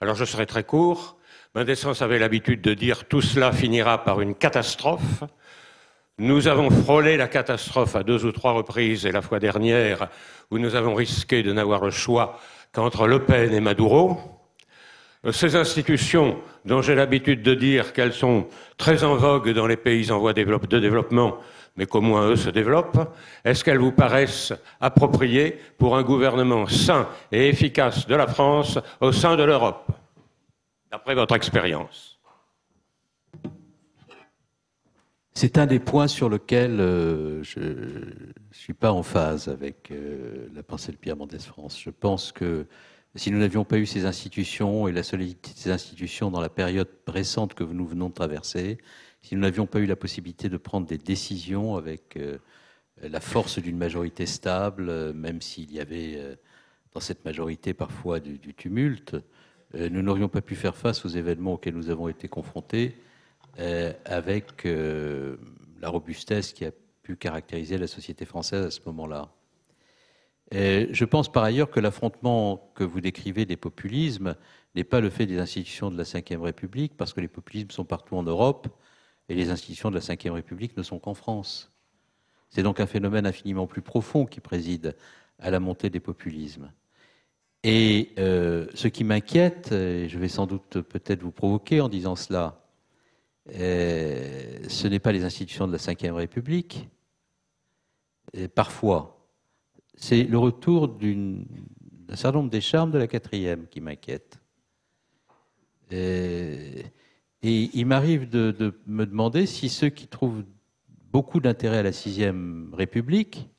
Alors je serai très court. Mendès avait l'habitude de dire tout cela finira par une catastrophe. Nous avons frôlé la catastrophe à deux ou trois reprises, et la fois dernière, où nous avons risqué de n'avoir le choix qu'entre Le Pen et Maduro. Ces institutions, dont j'ai l'habitude de dire qu'elles sont très en vogue dans les pays en voie de développement, mais qu'au moins eux se développent, est-ce qu'elles vous paraissent appropriées pour un gouvernement sain et efficace de la France au sein de l'Europe, d'après votre expérience? C'est un des points sur lesquels euh, je ne suis pas en phase avec euh, la pensée de Pierre Mendès France. Je pense que si nous n'avions pas eu ces institutions et la solidité de ces institutions dans la période récente que nous venons de traverser, si nous n'avions pas eu la possibilité de prendre des décisions avec euh, la force d'une majorité stable, euh, même s'il y avait euh, dans cette majorité parfois du, tumulte, nous n'aurions pas pu faire face aux événements auxquels nous avons été confrontés avec la robustesse qui a pu caractériser la société française à ce moment-là. Je pense par ailleurs que l'affrontement que vous décrivez des populismes n'est pas le fait des institutions de la Ve République, parce que les populismes sont partout en Europe, et les institutions de la Ve République ne sont qu'en France. C'est donc un phénomène infiniment plus profond qui préside à la montée des populismes. Et euh, ce qui m'inquiète, et je vais sans doute peut-être vous provoquer en disant cela, euh, ce n'est pas les institutions de la Ve République, parfois, c'est le retour d'un certain nombre des charmes de la quatrième qui m'inquiète. Et il m'arrive de, me demander si ceux qui trouvent beaucoup d'intérêt à la sixième République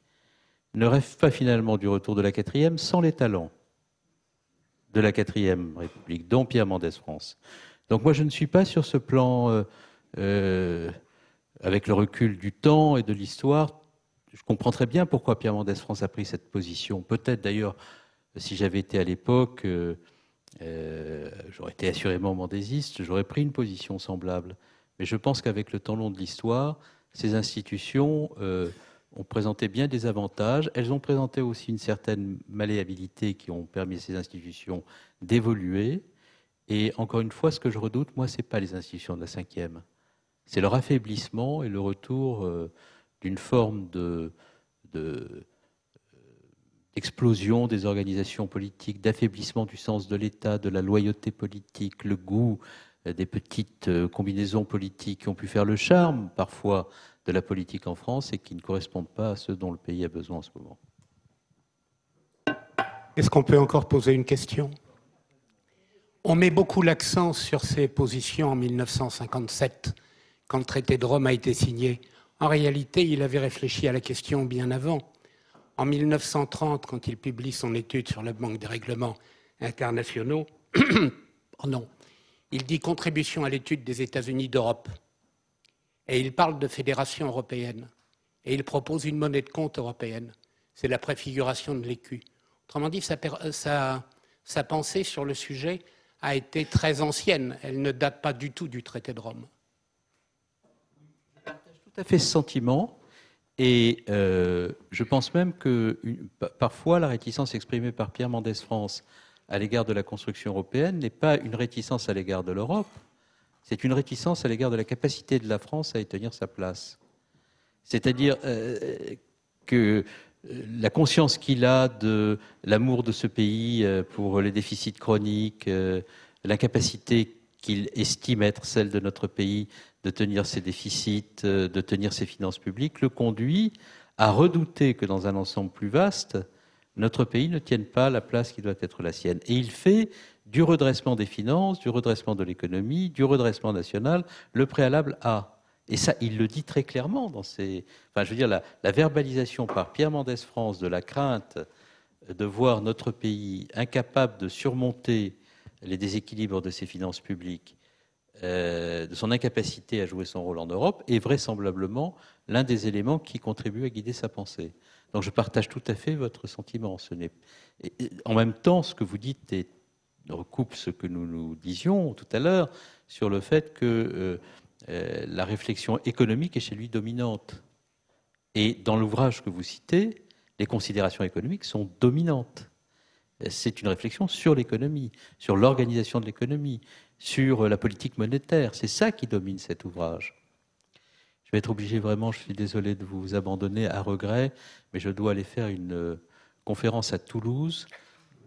ne rêvent pas finalement du retour de la quatrième sans les talents de la quatrième République, dont Pierre Mendès France. Donc moi, je ne suis pas sur ce plan, euh, euh, avec le recul du temps et de l'histoire. Je comprends très bien pourquoi Pierre Mendès France a pris cette position. Peut-être d'ailleurs, si j'avais été à l'époque, euh, euh, j'aurais été assurément mendésiste, j'aurais pris une position semblable. Mais je pense qu'avec le temps long de l'histoire, ces institutions euh, ont présenté bien des avantages. Elles ont présenté aussi une certaine malléabilité qui ont permis à ces institutions d'évoluer. Et encore une fois, ce que je redoute, moi, ce n'est pas les institutions de la cinquième. C'est leur affaiblissement et le retour euh, d'une forme de, de explosion des organisations politiques, d'affaiblissement du sens de l'État, de la loyauté politique, le goût euh, des petites euh, combinaisons politiques qui ont pu faire le charme parfois de la politique en France et qui ne correspondent pas à ce dont le pays a besoin en ce moment. Est-ce qu'on peut encore poser une question? On met beaucoup l'accent sur ces positions en 1957, quand le traité de Rome a été signé. En réalité, il avait réfléchi à la question bien avant. En 1930, quand il publie son étude sur le manque des règlements internationaux, <coughs> il dit contribution à l'étude des États-Unis d'Europe. Et il parle de fédération européenne. Et il propose une monnaie de compte européenne. C'est la préfiguration de l'écu. Autrement dit, sa, sa pensée sur le sujet a été très ancienne. Elle ne date pas du tout du traité de Rome. Je partage tout à fait ce sentiment. Et euh, je pense même que parfois la réticence exprimée par Pierre Mendès France à l'égard de la construction européenne n'est pas une réticence à l'égard de l'Europe, c'est une réticence à l'égard de la capacité de la France à y tenir sa place. C'est-à-dire que la conscience qu'il a de l'amour de ce pays pour les déficits chroniques, l'incapacité qu'il estime être celle de notre pays de tenir ses déficits, de tenir ses finances publiques, le conduit à redouter que dans un ensemble plus vaste, notre pays ne tienne pas la place qui doit être la sienne. Et il fait du redressement des finances, du redressement de l'économie, du redressement national, le préalable à. Et ça, il le dit très clairement dans ses. Enfin, je veux dire, la, verbalisation par Pierre Mendès France de la crainte de voir notre pays incapable de surmonter les déséquilibres de ses finances publiques, euh, de son incapacité à jouer son rôle en Europe, est vraisemblablement l'un des éléments qui contribue à guider sa pensée. Donc je partage tout à fait votre sentiment. En même temps, ce que vous dites recoupe ce que nous nous disions tout à l'heure sur le fait que euh, euh, la réflexion économique est chez lui dominante. Et dans l'ouvrage que vous citez, les considérations économiques sont dominantes. C'est une réflexion sur l'économie, sur l'organisation de l'économie, sur la politique monétaire. C'est ça qui domine cet ouvrage. Je vais être obligé vraiment, je suis désolé de vous abandonner à regret, mais je dois aller faire une euh, conférence à Toulouse,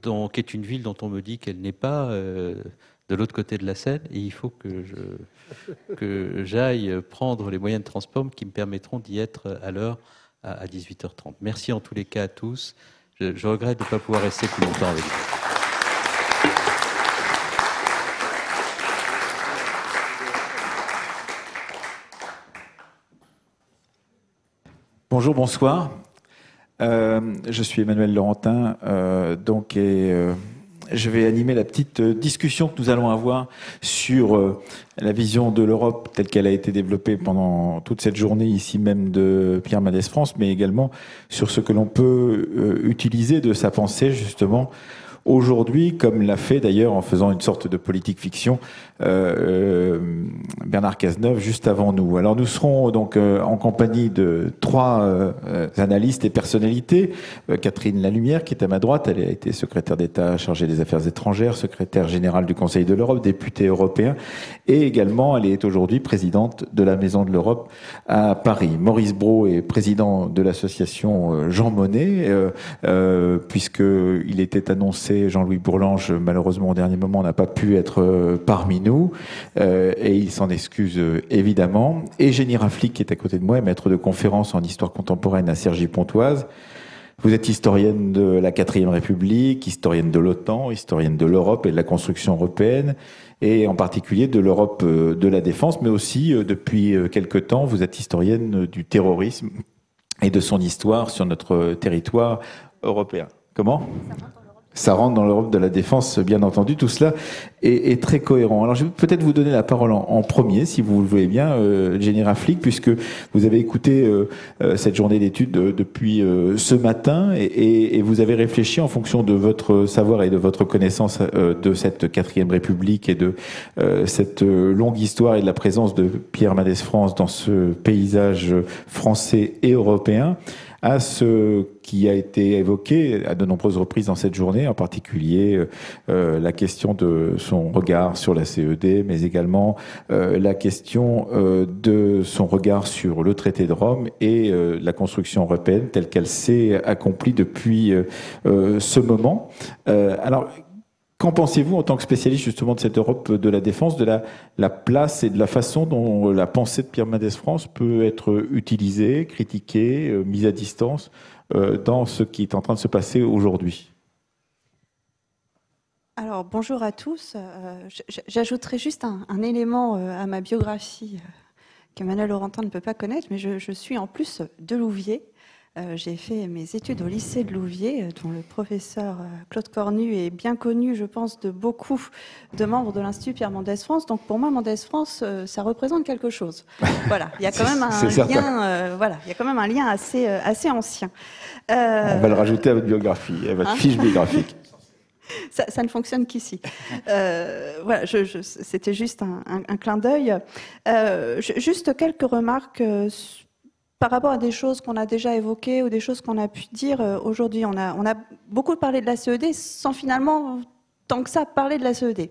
qui est une ville dont on me dit qu'elle n'est pas euh, de l'autre côté de la Seine, et il faut que j'aille prendre les moyens de transport qui me permettront d'y être à l'heure à, 18h30. Merci en tous les cas à tous. Je, je regrette de ne pas pouvoir rester plus longtemps avec vous. Bonjour, bonsoir. Euh, je suis Emmanuel Laurentin, euh, donc et euh, je vais animer la petite discussion que nous allons avoir sur la vision de l'Europe telle qu'elle a été développée pendant toute cette journée ici même de Pierre Mendès France, mais également sur ce que l'on peut utiliser de sa pensée justement aujourd'hui, comme l'a fait d'ailleurs en faisant une sorte de politique fiction euh, euh, Bernard Cazeneuve juste avant nous. Alors nous serons donc euh, en compagnie de trois analystes et personnalités. Catherine Lalumière qui est à ma droite, elle a été secrétaire d'État chargée des affaires étrangères, secrétaire générale du Conseil de l'Europe, députée européen, et également elle est aujourd'hui présidente de la Maison de l'Europe à Paris. Maurice Brault est président de l'association Jean Monnet, euh, puisqu'il était annoncé, Jean-Louis Bourlange, malheureusement au dernier moment, n'a pas pu être parmi nous. Euh, et il s'en excuse euh, évidemment. Et Génie Raflik, qui est à côté de moi, maître de conférence en histoire contemporaine à Sergi Pontoise. Vous êtes historienne de la quatrième République, historienne de l'OTAN, historienne de l'Europe et de la construction européenne, et en particulier de l'Europe euh, de la défense, mais aussi depuis quelque temps, vous êtes historienne du terrorisme et de son histoire sur notre territoire européen. Comment? Ça rentre dans l'Europe de la défense, bien entendu. Tout cela est, très cohérent. Alors, je vais peut-être vous donner la parole en, premier, si vous le voulez bien, euh, Jenny Raflik, puisque vous avez écouté euh, euh, cette journée d'études euh, depuis ce matin et, et, vous avez réfléchi en fonction de votre savoir et de votre connaissance de cette quatrième République et de cette longue histoire et de la présence de Pierre Mendès France dans ce paysage français et européen à ce qui a été évoqué à de nombreuses reprises dans cette journée, en particulier euh, euh, la question de son regard sur la CED, mais également euh, la question de son regard sur le traité de Rome et la construction européenne telle qu'elle s'est accomplie depuis ce moment. alors, Qu'en pensez-vous en tant que spécialiste justement de cette Europe de la défense, de la, la place et de la façon dont la pensée de Pierre Mendès France peut être utilisée, critiquée, euh, mise à distance euh, dans ce qui est en train de se passer aujourd'hui? Alors bonjour à tous. Euh, j'ajouterai juste un, élément à ma biographie qu'Emmanuel Laurentin ne peut pas connaître, mais je, je suis en plus de Louviers. Euh, j'ai fait mes études au lycée de Louviers, euh, dont le professeur euh, Claude Cornu est bien connu, je pense, de beaucoup de membres de l'Institut Pierre Mendès France. Donc pour moi, Mendès France, ça représente quelque chose. <laughs> Voilà, il y a quand même un lien, voilà, il y a quand même un lien assez, assez ancien. On va le rajouter à votre biographie, à votre hein fiche biographique. <laughs> Ça, ne fonctionne qu'ici. voilà, c'était juste un, un, clin d'œil. juste quelques remarques par rapport à des choses qu'on a déjà évoquées ou des choses qu'on a pu dire euh, aujourd'hui. On a, beaucoup parlé de la CED sans finalement, tant que ça, parler de la CED.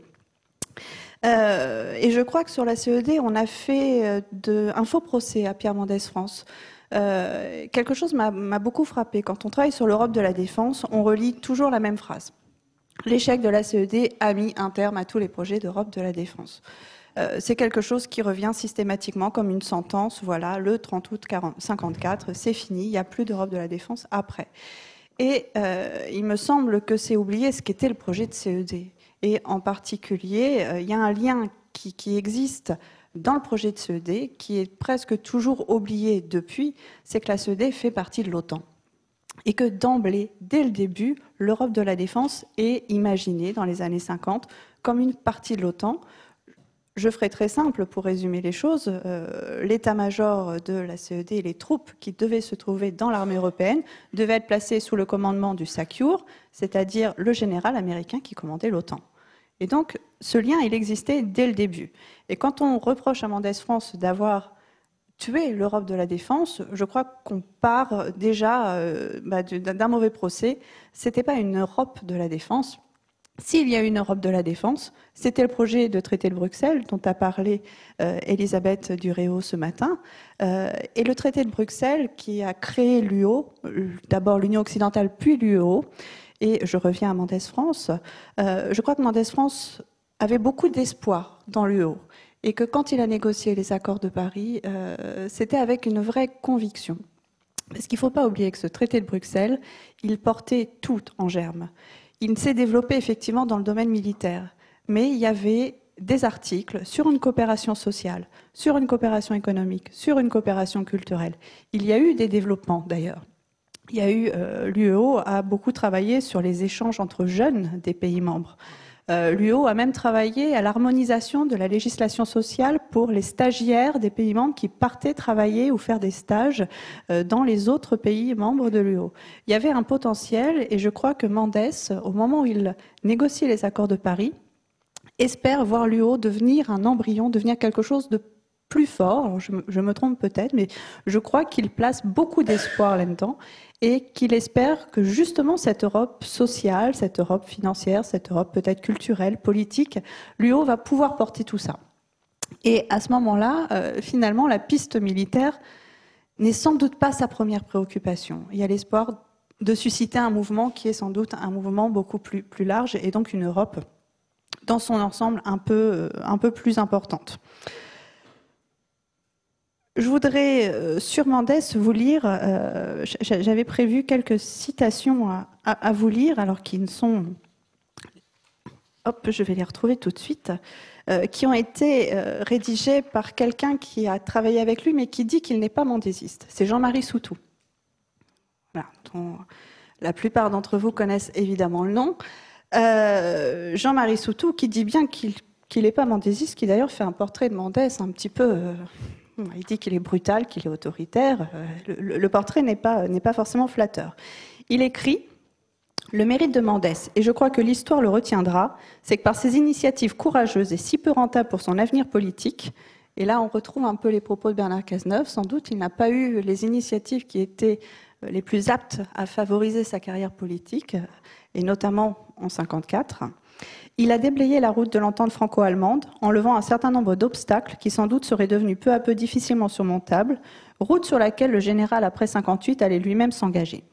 Euh, et je crois que sur la CED, on a fait euh, un faux procès à Pierre Mendès France. quelque chose m'a beaucoup frappé. Quand on travaille sur l'Europe de la défense, on relit toujours la même phrase. L'échec de la CED a mis un terme à tous les projets d'Europe de la défense. Euh, c'est quelque chose qui revient systématiquement comme une sentence. Voilà, le 30 août 1954, c'est fini, il n'y a plus d'Europe de la défense après. Et euh, il me semble que c'est oublié ce qu'était le projet de CED. Et en particulier, il y a un lien qui, qui existe dans le projet de CED, qui est presque toujours oublié depuis, c'est que la CED fait partie de l'OTAN. Et que d'emblée, dès le début, l'Europe de la défense est imaginée dans les années 50 comme une partie de l'OTAN. Je ferai très simple pour résumer les choses. Euh, l'état-major de la CED et les troupes qui devaient se trouver dans l'armée européenne devaient être placées sous le commandement du SACEUR, c'est-à-dire le général américain qui commandait l'OTAN. Et donc, ce lien, il existait dès le début. Et quand on reproche à Mendes France d'avoir tué l'Europe de la défense, je crois qu'on part déjà euh, bah, d'un mauvais procès. C'était pas une Europe de la défense. S'il y a une Europe de la défense, c'était le projet de traité de Bruxelles dont a parlé euh, Elisabeth Duréo ce matin. Euh, et le traité de Bruxelles qui a créé l'UO, d'abord l'Union occidentale puis l'UO, et je reviens à Mendes France, euh, je crois que Mendes France avait beaucoup d'espoir dans l'UE et que quand il a négocié les accords de Paris, c'était avec une vraie conviction. Parce qu'il ne faut pas oublier que ce traité de Bruxelles, il portait tout en germe. Il s'est développé effectivement dans le domaine militaire, mais il y avait des articles sur une coopération sociale, sur une coopération économique, sur une coopération culturelle. Il y a eu des développements d'ailleurs il y a eu euh, l'UEO a beaucoup travaillé sur les échanges entre jeunes des pays membres. Euh, L'UEO a même travaillé à l'harmonisation de la législation sociale pour les stagiaires des pays membres qui partaient travailler ou faire des stages euh, dans les autres pays membres de l'UEO. Il y avait un potentiel et je crois que Mendes, au moment où il négocie les accords de Paris, espère voir l'UEO devenir un embryon, devenir quelque chose de plus fort. je, je me trompe peut-être, mais je crois qu'il place beaucoup d'espoir là-dedans et qu'il espère que justement cette Europe sociale, cette Europe financière, cette Europe peut-être culturelle, politique, l'UO va pouvoir porter tout ça. Et à ce moment-là, euh, finalement, la piste militaire n'est sans doute pas sa première préoccupation. Il y a l'espoir de susciter un mouvement qui est sans doute un mouvement beaucoup plus, plus large et donc une Europe dans son ensemble un peu, euh, un peu plus importante. Je voudrais euh, sur Mendes vous lire, euh, j'avais prévu quelques citations à, vous lire, alors qui ne sont, hop, je vais les retrouver tout de suite, euh, qui ont été rédigées par quelqu'un qui a travaillé avec lui, mais qui dit qu'il n'est pas mendésiste. C'est Jean-Marie Soutou. la plupart d'entre vous connaissent évidemment le nom. Jean-Marie Soutou, qui dit bien qu'il n'est pas mendésiste, qui d'ailleurs fait un portrait de Mendes un petit peu il dit qu'il est brutal, qu'il est autoritaire. Euh, le, portrait n'est pas, pas forcément flatteur. Il écrit Le mérite de Mendès, et je crois que l'histoire le retiendra, c'est que par ses initiatives courageuses et si peu rentables pour son avenir politique, et là on retrouve un peu les propos de Bernard Cazeneuve, sans doute il n'a pas eu les initiatives qui étaient euh, les plus aptes à favoriser sa carrière politique, et notamment en 1954. Il a déblayé la route de l'entente franco-allemande en levant un certain nombre d'obstacles qui sans doute seraient devenus peu à peu difficilement surmontables, route sur laquelle le général après 58 allait lui-même s'engager.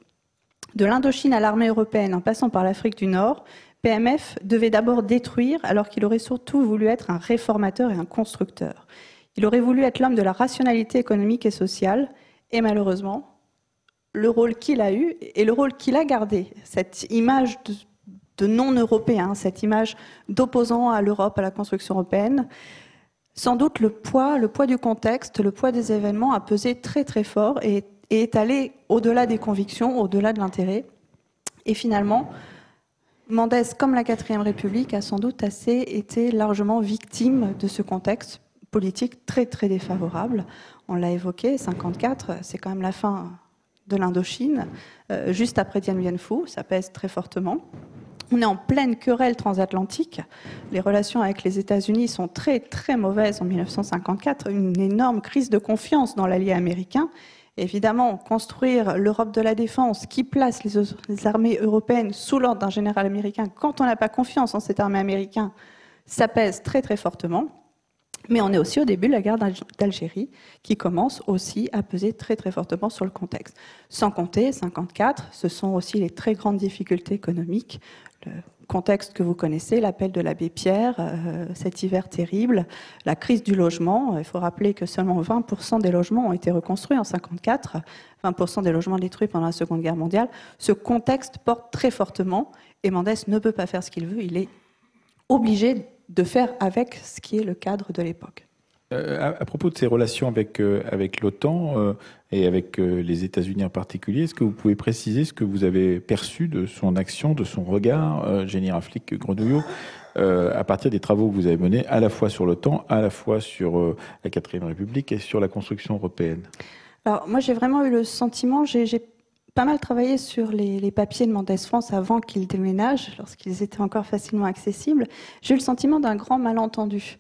De l'Indochine à l'armée européenne en passant par l'Afrique du Nord, PMF devait d'abord détruire alors qu'il aurait surtout voulu être un réformateur et un constructeur. Il aurait voulu être l'homme de la rationalité économique et sociale et malheureusement, le rôle qu'il a eu et le rôle qu'il a gardé, cette image de non-européens, cette image d'opposant à l'Europe, à la construction européenne. Sans doute le poids, le poids du contexte, le poids des événements a pesé très très fort et, est allé au-delà des convictions, au-delà de l'intérêt. Et finalement, Mendès, comme la quatrième République, a sans doute assez été largement victime de ce contexte politique très très défavorable. On l'a évoqué, 54, c'est quand même la fin de l'Indochine, euh, juste après Dien Bien Phu, ça pèse très fortement. On est en pleine querelle transatlantique. Les relations avec les États-Unis sont très très mauvaises en 1954. Une énorme crise de confiance dans l'allié américain. Évidemment, construire l'Europe de la défense qui place les, armées européennes sous l'ordre d'un général américain, quand on n'a pas confiance en cette armée américaine, ça pèse très très fortement. Mais on est aussi au début de la guerre d'Algérie, qui commence aussi à peser très très fortement sur le contexte. Sans compter, 54, ce sont aussi les très grandes difficultés économiques, le contexte que vous connaissez, l'appel de l'abbé Pierre, euh, cet hiver terrible, la crise du logement. Il faut rappeler que seulement 20% des logements ont été reconstruits en 54, 20% des logements détruits pendant la Seconde Guerre mondiale. Ce contexte porte très fortement et Mendès ne peut pas faire ce qu'il veut. Il est obligé de faire avec ce qui est le cadre de l'époque. Euh, à, propos de ces relations avec, euh, l'OTAN euh, et avec les États-Unis en particulier, est-ce que vous pouvez préciser ce que vous avez perçu de son action, de son regard, général flic Grenouillot, à partir des travaux que vous avez menés à la fois sur l'OTAN, à la fois sur la 4 République et sur la construction européenne? Alors, moi, j'ai vraiment eu le sentiment, j'ai pas mal travaillé sur les, papiers de Mendès France avant qu'ils déménagent, lorsqu'ils étaient encore facilement accessibles. J'ai eu le sentiment d'un grand malentendu.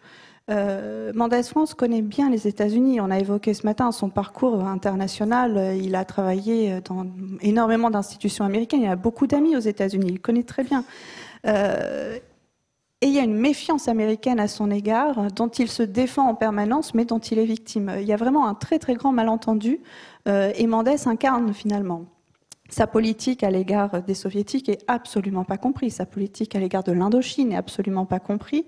Euh, Mendès France connaît bien les États-Unis. On a évoqué ce matin son parcours international. Il a travaillé dans énormément d'institutions américaines. Il a beaucoup d'amis aux États-Unis. Il connaît très bien. Euh, et il y a une méfiance américaine à son égard, dont il se défend en permanence, mais dont il est victime. Il y a vraiment un très très grand malentendu. Euh, et Mendès incarne finalement sa politique à l'égard des soviétiques est absolument pas comprise. Sa politique à l'égard de l'Indochine est absolument pas comprise.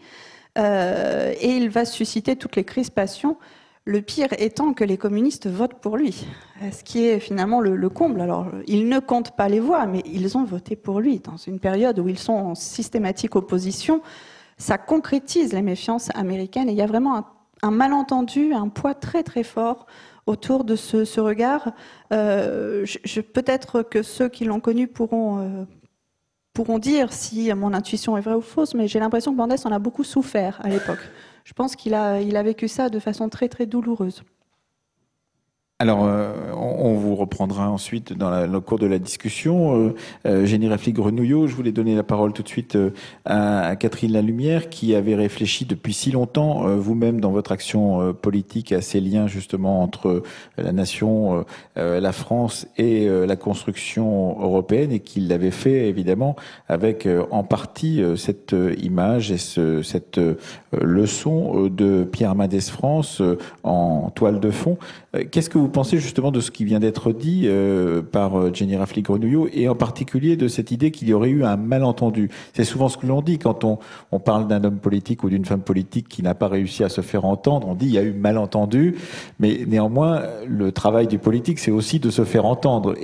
Euh, et il va susciter toutes les crispations. Le pire étant que les communistes votent pour lui, ce qui est finalement le, comble. Alors, ils ne comptent pas les voix, mais ils ont voté pour lui dans une période où ils sont en systématique opposition. Ça concrétise les méfiances américaines et il y a vraiment un, malentendu, un poids très très fort autour de ce, regard. Euh, peut-être que ceux qui l'ont connu pourront, euh, pourront dire si mon intuition est vraie ou fausse, mais j'ai l'impression que Bandès en a beaucoup souffert à l'époque. Je pense qu'il a, a vécu ça de façon très très douloureuse. Alors, euh, on, vous reprendra ensuite dans le cours de la discussion. Euh, euh, Génie Grenouillot, je voulais donner la parole tout de suite euh, à, Catherine Lalumière, qui avait réfléchi depuis si longtemps, vous-même, dans votre action politique, à ces liens justement entre la nation, la France et la construction européenne, et qui l'avait fait évidemment avec en partie cette image et ce, cette leçon de Pierre Mendès France en toile de fond. Qu'est-ce que vous pensez justement de ce qui vient d'être dit euh, par euh, Jenny Rafli Grenouillot et en particulier de cette idée qu'il y aurait eu un malentendu C'est souvent ce que l'on dit quand on, on parle d'un homme politique ou d'une femme politique qui n'a pas réussi à se faire entendre. On dit il y a eu malentendu, mais néanmoins le travail du politique c'est aussi de se faire entendre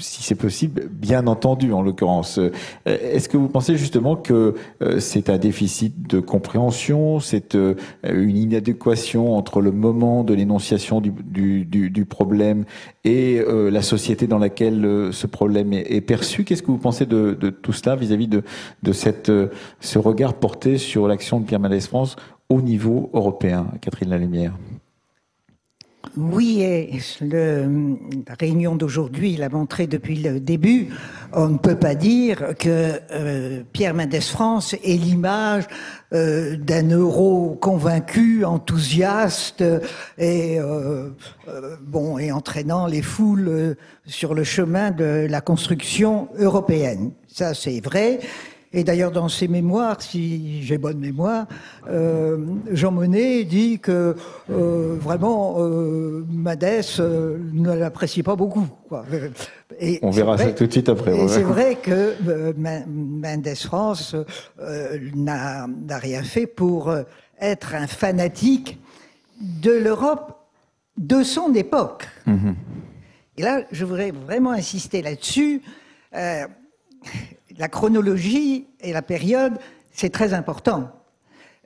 si c'est possible, bien entendu en l'occurrence. Euh, est-ce que vous pensez justement que euh, c'est un déficit de compréhension, c'est euh, une inadéquation entre le moment de l'énonciation du, problème et la société dans laquelle ce problème est, perçu? Qu'est-ce que vous pensez de, tout cela vis-à-vis de, ce regard porté sur l'action de Pierre Mendès France au niveau européen, Catherine Lalumière oui, et la réunion d'aujourd'hui l'a montré depuis le début. On ne peut pas dire que euh, Pierre Mendès France est l'image euh, d'un euro convaincu, enthousiaste et euh, bon et entraînant les foules sur le chemin de la construction européenne. Ça, c'est vrai. Et d'ailleurs, dans ses mémoires, si j'ai bonne mémoire, euh, Jean Monnet dit que euh, vraiment euh, Madès euh, ne l'apprécie pas beaucoup. Quoi. Et On verra ça tout de suite après. Et c'est vrai que Mendes France n'a rien fait pour être un fanatique de l'Europe de son époque. Mm-hmm. Et là, je voudrais vraiment insister là-dessus la chronologie et la période, c'est très important.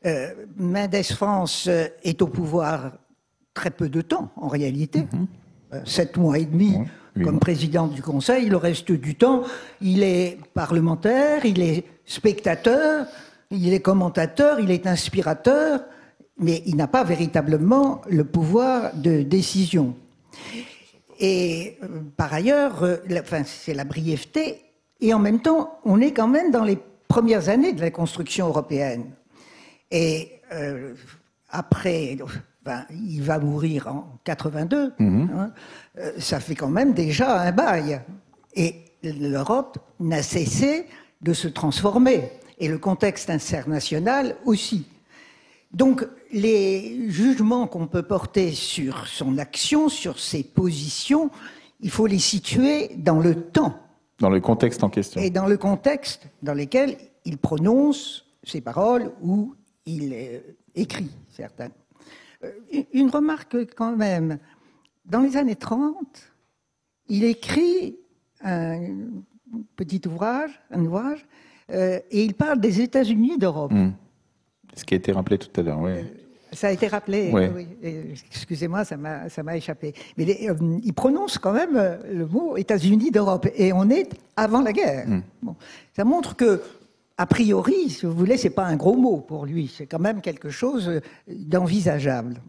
Euh, Mendes France euh, est au pouvoir très peu de temps, en réalité. Mhm. Euh, sept mois et demi comme président du Conseil. Le reste du temps, il est parlementaire, il est spectateur, il est commentateur, il est inspirateur, mais il n'a pas véritablement le pouvoir de décision. Et par ailleurs, enfin, c'est la brièveté et en même temps, on est quand même dans les premières années de la construction européenne. Et euh, après, ben, il va mourir en 82, mhm. hein, euh, ça fait quand même déjà un bail. Et l'Europe n'a cessé de se transformer, et le contexte international aussi. Donc, les jugements qu'on peut porter sur son action, sur ses positions, il faut les situer dans le temps. Dans le contexte en question. Et dans le contexte dans lequel il prononce ses paroles ou il euh, écrit certaines. Euh, une remarque quand même. Dans les années 30, il écrit un petit ouvrage, un ouvrage, euh, et il parle des États-Unis d'Europe. Hmm. Ce qui a été rappelé tout à l'heure, oui. Ça a été rappelé, oui. Excusez-moi, ça m'a échappé. Mais il prononce quand même le mot États-Unis d'Europe, et on est avant la guerre. Hmm. Bon. Ça montre que a priori, si vous voulez, c'est pas un gros mot pour lui, c'est quand même quelque chose d'envisageable.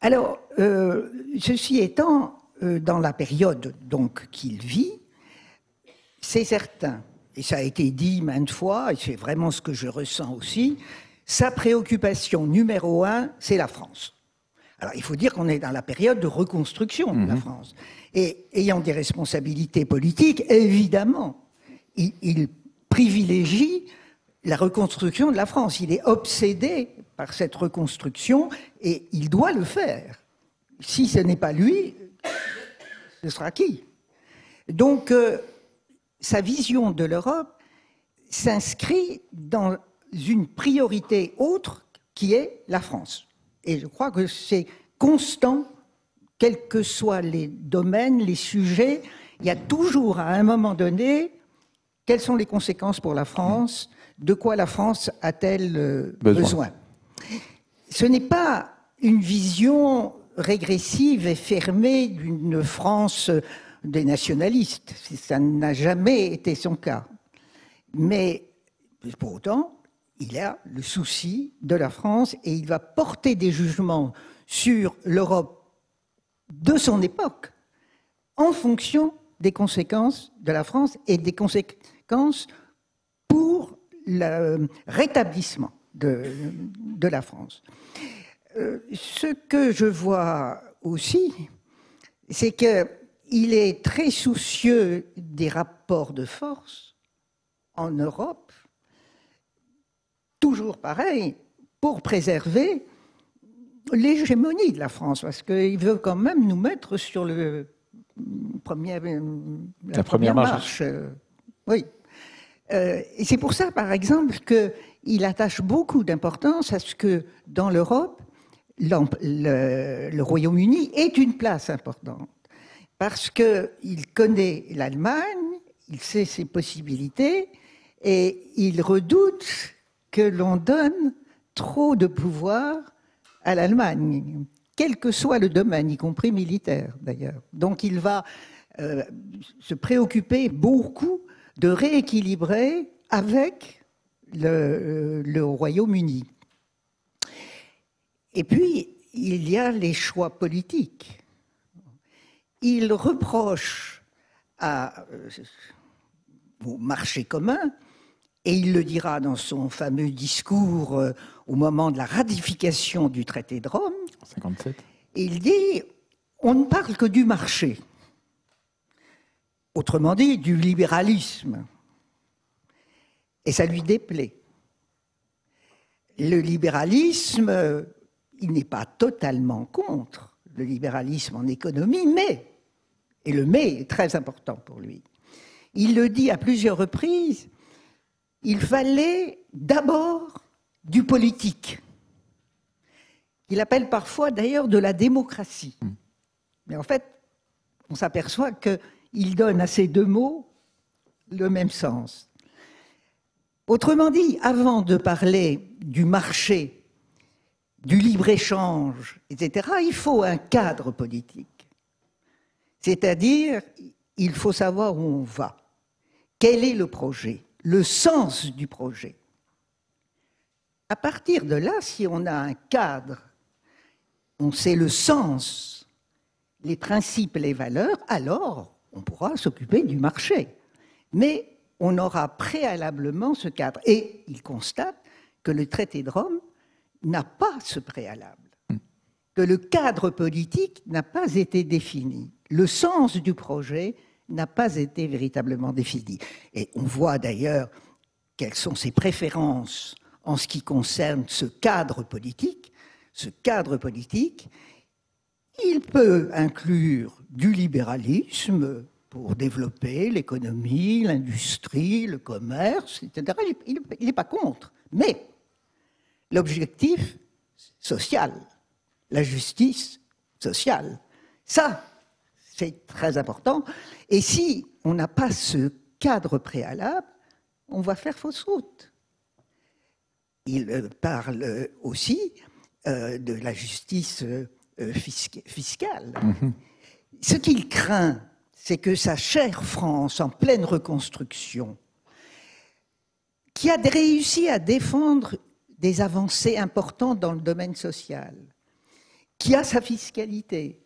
Alors, euh, ceci étant, euh, dans la période donc qu'il vit, c'est certain, et ça a été dit maintes fois, et c'est vraiment ce que je ressens aussi, sa préoccupation numéro un, c'est la France. Alors, il faut dire qu'on est dans la période de reconstruction de la mhm. France. Et ayant des responsabilités politiques, évidemment, il, il privilégie la reconstruction de la France. Il est obsédé par cette reconstruction et il doit le faire. Si ce n'est pas lui, ce sera qui? Donc, euh, sa vision de l'Europe s'inscrit dans une priorité autre qui est la France. Et je crois que c'est constant, quels que soient les domaines, les sujets, il y a toujours à un moment donné quelles sont les conséquences pour la France? De quoi la France a-t-elle euh, besoin. Ce n'est pas une vision régressive et fermée d'une France des nationalistes. Ça n'a jamais été son cas. Mais pour autant, il a le souci de la France et il va porter des jugements sur l'Europe de son époque en fonction des conséquences de la France et des conséquences pour le rétablissement de, la France. Euh, ce que je vois aussi, c'est qu'il est très soucieux des rapports de force en Europe, toujours pareil, pour préserver l'hégémonie de la France, parce qu'il veut quand même nous mettre sur le premier, la, première, marche. Oui. Euh, et c'est pour ça, par exemple, qu'il attache beaucoup d'importance à ce que dans l'Europe, le, Royaume-Uni ait une place importante. Parce qu'il connaît l'Allemagne, il sait ses possibilités, et il redoute l'on donne trop de pouvoir à l'Allemagne, quel que soit le domaine, y compris militaire d'ailleurs. Donc il va euh, se préoccuper beaucoup de rééquilibrer avec le, le Royaume-Uni. Et puis, il y a les choix politiques. Il reproche à, au marché commun, et il le dira dans son fameux discours euh, au moment de la ratification du traité de Rome. 57. Il dit on ne parle que du marché autrement dit du libéralisme. Et ça lui déplaît. Le libéralisme, il n'est pas totalement contre le libéralisme en économie, mais, et le mais est très important pour lui, il le dit à plusieurs reprises, il fallait d'abord du politique. Il appelle parfois d'ailleurs de la démocratie. Mais en fait, on s'aperçoit que il donne à ces deux mots le même sens. Autrement dit, avant de parler du marché, du libre-échange, etc., il faut un cadre politique. C'est-à-dire, il faut savoir où on va. Quel est le projet Le sens du projet. À partir de là, si on a un cadre, on sait le sens, les principes, les valeurs, alors on pourra s'occuper du marché. Mais on aura préalablement ce cadre. Et il constate que le traité de Rome n'a pas ce préalable, que le cadre politique n'a pas été défini, le sens du projet n'a pas été véritablement défini. Et on voit d'ailleurs quelles sont ses préférences en ce qui concerne ce cadre politique. Ce cadre politique, il peut inclure du libéralisme pour développer l'économie, l'industrie, le commerce, etc. Il n'est pas contre. Mais l'objectif social, la justice sociale, ça, c'est très important. Et si on n'a pas ce cadre préalable, on va faire fausse route. Il parle aussi euh, de la justice euh, fiscale. Mhm. Ce qu'il craint, c'est que sa chère France, en pleine reconstruction, qui a réussi à défendre des avancées importantes dans le domaine social, qui a sa fiscalité,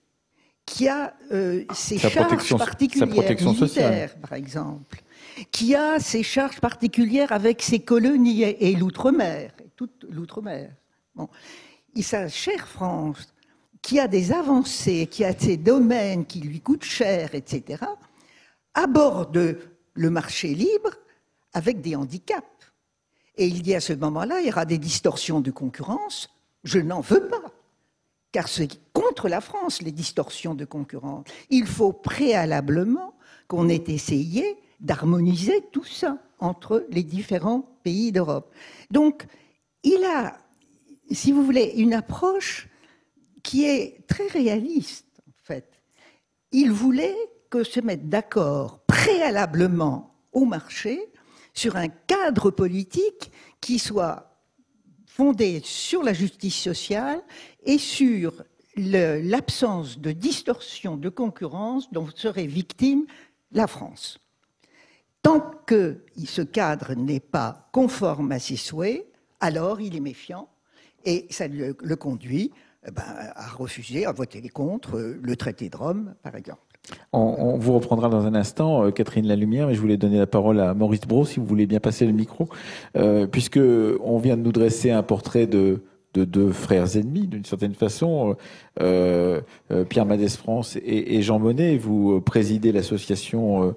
qui a euh, ses charges particulières, militaires par exemple, qui a ses charges particulières avec ses colonies et, l'outre-mer, toute l'outre-mer. Bon. Et sa chère France, qui a des avancées, qui a ses domaines qui lui coûtent cher, etc., aborde le marché libre avec des handicaps. Et il dit à ce moment-là, il y aura des distorsions de concurrence. Je n'en veux pas car c'est contre la France, les distorsions de concurrence. Il faut préalablement qu'on ait essayé d'harmoniser tout ça entre les différents pays d'Europe. Donc, il a, si vous voulez, une approche qui est très réaliste, en fait. Il voulait que se mettre d'accord préalablement au marché sur un cadre politique qui soit fondé sur la justice sociale et sur l'absence de distorsion de concurrence dont serait victime la France. Tant que ce cadre n'est pas conforme à ses souhaits, alors il est méfiant et ça le, conduit eh ben, à refuser, à voter contre le traité de Rome, par exemple. On, vous reprendra dans un instant, euh, Catherine Lalumière, mais je voulais donner la parole à Maurice Bro, si vous voulez bien passer le micro, euh, puisque on vient de nous dresser un portrait de, deux frères ennemis, d'une certaine façon, euh, Pierre Madès France et, Jean Monnet. Vous présidez l'association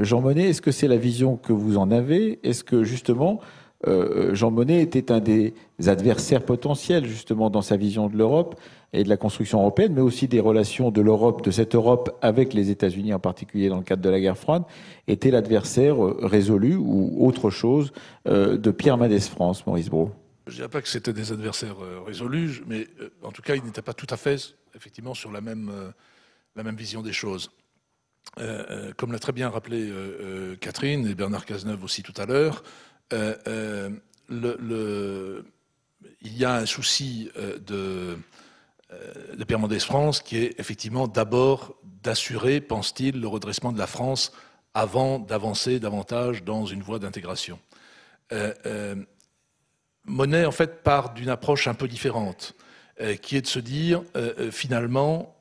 Jean Monnet. Est-ce que c'est la vision que vous en avez? Est-ce que justement Jean Monnet était un des adversaires potentiels justement dans sa vision de l'Europe et de la construction européenne, mais aussi des relations de l'Europe, de cette Europe avec les États-Unis, en particulier dans le cadre de la guerre froide, était l'adversaire euh, résolu ou autre chose euh, de Pierre Madès France, Maurice Brault? Je ne dirais pas que c'était des adversaires euh, résolus, mais en tout cas, ils n'étaient pas tout à fait, effectivement, sur la même, même vision des choses. comme l'a très bien rappelé Catherine et Bernard Cazeneuve aussi tout à l'heure, il y a un souci de euh, de Pierre Mendès France, qui est effectivement d'abord d'assurer, pense-t-il, le redressement de la France avant d'avancer davantage dans une voie d'intégration. Euh, euh, Monet, en fait, part d'une approche un peu différente, qui est de se dire, finalement,